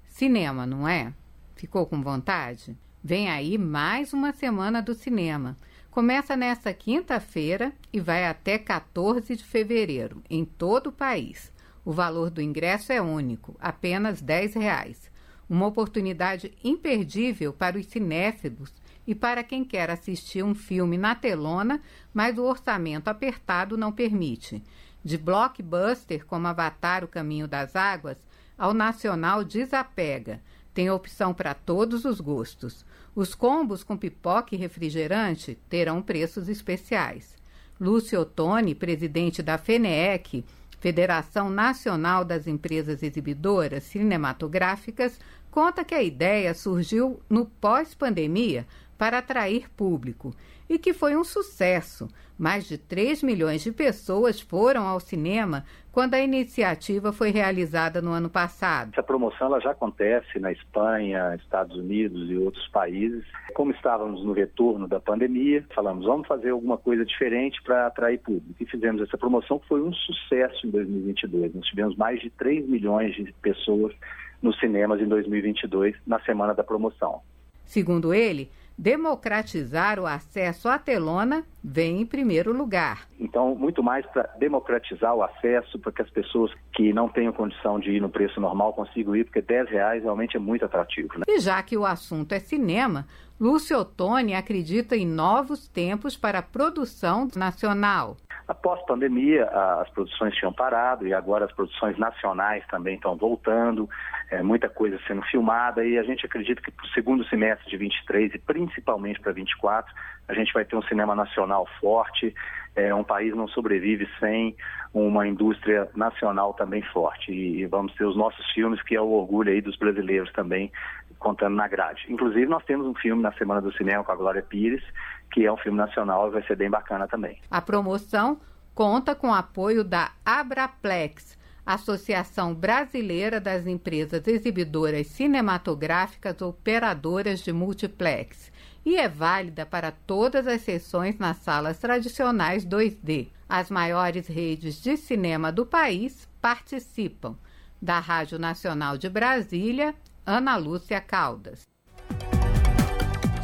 Cinema, não é? Ficou com vontade? Vem aí mais uma semana do cinema Começa nesta quinta-feira e vai até 14 de fevereiro, em todo o país. O valor do ingresso é único, apenas 10 reais. Uma oportunidade imperdível para os cinéfilos e para quem quer assistir um filme na telona, mas o orçamento apertado não permite. De blockbuster como Avatar O Caminho das Águas, ao nacional desapega. Tem opção para todos os gostos. Os combos com pipoca e refrigerante terão preços especiais. Lúcio Ottoni, presidente da FENEEC, Federação Nacional das Empresas Exibidoras Cinematográficas, conta que a ideia surgiu no pós-pandemia para atrair público e que foi um sucesso. Mais de 3 milhões de pessoas foram ao cinema quando a iniciativa foi realizada no ano passado.
Essa promoção ela já acontece na Espanha, Estados Unidos e outros países. Como estávamos no retorno da pandemia, falamos, vamos fazer alguma coisa diferente para atrair público. E fizemos essa promoção que foi um sucesso em 2022. Nós tivemos mais de 3 milhões de pessoas nos cinemas em 2022, na semana da promoção.
Segundo ele, democratizar o acesso à telona vem em primeiro lugar.
Então, muito mais para democratizar o acesso, para que as pessoas que não tenham condição de ir no preço normal consigam ir, porque 10 reais realmente é muito atrativo. Né?
E já que o assunto é cinema, Lúcio Ottoni acredita em novos tempos para a produção nacional.
Após pandemia, as produções tinham parado e agora as produções nacionais também estão voltando, é, muita coisa sendo filmada e a gente acredita que para o segundo semestre de 23 e principalmente para 24, a gente vai ter um cinema nacional forte. É, um país não sobrevive sem uma indústria nacional também forte e, e vamos ter os nossos filmes que é o orgulho aí dos brasileiros também contando na grade. Inclusive nós temos um filme na Semana do Cinema com a Glória Pires que é um filme nacional e vai ser bem bacana também.
A promoção conta com o apoio da Abraplex, Associação Brasileira das Empresas Exibidoras Cinematográficas Operadoras de Multiplex, e é válida para todas as sessões nas salas tradicionais 2D. As maiores redes de cinema do país participam. Da Rádio Nacional de Brasília, Ana Lúcia Caldas.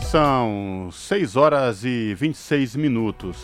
São 6 horas e 26 minutos.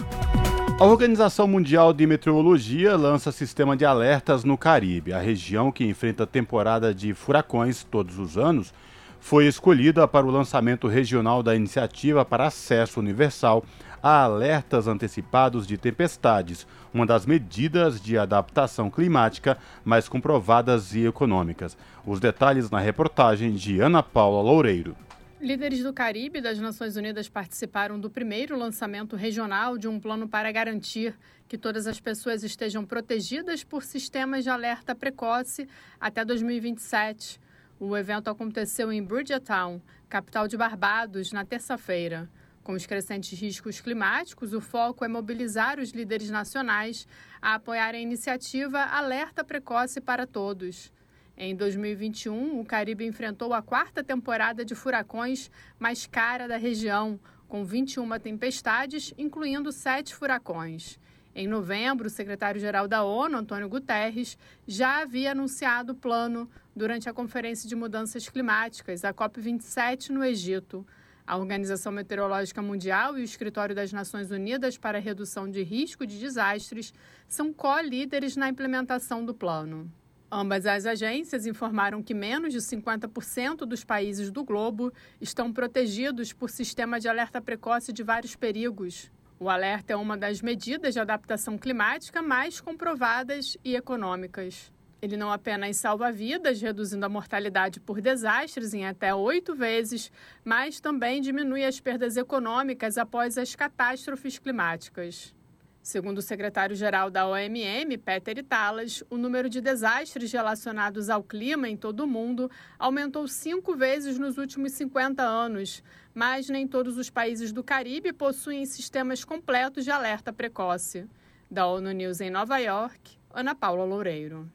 A Organização Mundial de Meteorologia lança sistema de alertas no Caribe. A região que enfrenta temporada de furacões todos os anos foi escolhida para o lançamento regional da iniciativa para acesso universal a alertas antecipados de tempestades, uma das medidas de adaptação climática mais comprovadas e econômicas. Os detalhes na reportagem de Ana Paula Loureiro.
Líderes do Caribe e das Nações Unidas participaram do primeiro lançamento regional de um plano para garantir que todas as pessoas estejam protegidas por sistemas de alerta precoce até 2027. O evento aconteceu em Bridgetown, capital de Barbados, na terça-feira. Com os crescentes riscos climáticos, o foco é mobilizar os líderes nacionais a apoiar a iniciativa Alerta Precoce para Todos. Em 2021, o Caribe enfrentou a quarta temporada de furacões mais cara da região, com 21 tempestades, incluindo sete furacões. Em novembro, o secretário-geral da ONU, Antônio Guterres, já havia anunciado o plano durante a Conferência de Mudanças Climáticas, a COP27, no Egito. A Organização Meteorológica Mundial e o Escritório das Nações Unidas para a Redução de Risco de Desastres são co-líderes na implementação do plano. Ambas as agências informaram que menos de 50% dos países do globo estão protegidos por sistema de alerta precoce de vários perigos. O alerta é uma das medidas de adaptação climática mais comprovadas e econômicas. Ele não apenas salva vidas, reduzindo a mortalidade por desastres em até oito vezes, mas também diminui as perdas econômicas após as catástrofes climáticas. Segundo o secretário-geral da OMM, Peter Italas, o número de desastres relacionados ao clima em todo o mundo aumentou cinco vezes nos últimos 50 anos, mas nem todos os países do Caribe possuem sistemas completos de alerta precoce. Da ONU News em Nova York, Ana Paula Loureiro.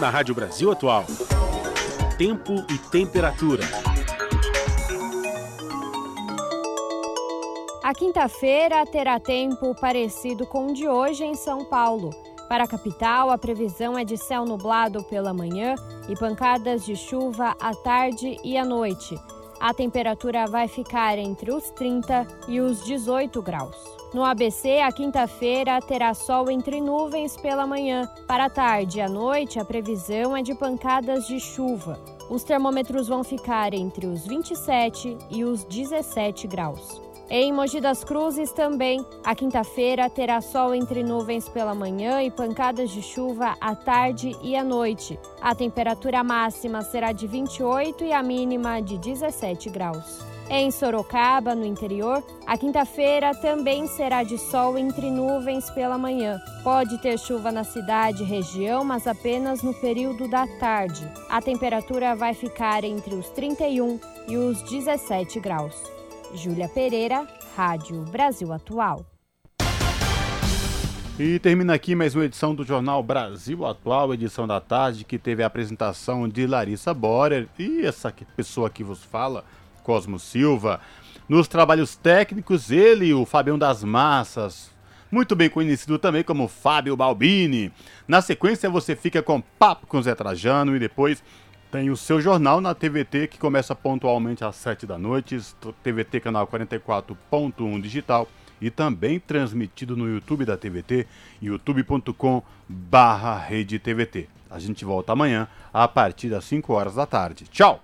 Na Rádio Brasil Atual, tempo e temperatura.
A quinta-feira terá tempo parecido com o de hoje em São Paulo. Para a capital, a previsão é de céu nublado pela manhã e pancadas de chuva à tarde e à noite.
A temperatura vai ficar entre os 30 e os 18 graus. No ABC, a quinta-feira terá sol entre nuvens pela manhã. Para a tarde e à noite, a previsão é de pancadas de chuva. Os termômetros vão ficar entre os 27 e os 17 graus. Em Mogi das Cruzes também, a quinta-feira terá sol entre nuvens pela manhã e pancadas de chuva à tarde e à noite. A temperatura máxima será de 28 e a mínima de 17 graus. Em Sorocaba, no interior, a quinta-feira também será de sol entre nuvens pela manhã. Pode ter chuva na cidade e região, mas apenas no período da tarde. A temperatura vai ficar entre os 31 e os 17 graus. Júlia Pereira, Rádio Brasil Atual.
E termina aqui mais uma edição do Jornal Brasil Atual, edição da tarde, que teve a apresentação de Larissa Borer e essa pessoa que vos fala, Cosmo Silva. Nos trabalhos técnicos, ele, o Fabião das Massas, muito bem conhecido também como Fábio Balbini. Na sequência, você fica com Papo com Zé Trajano e depois tem o seu jornal na TVT que começa pontualmente às 7 da noite, TVT canal 44.1 digital e também transmitido no YouTube da TVT, youtube.com barra A gente volta amanhã a partir das 5 horas da tarde. Tchau!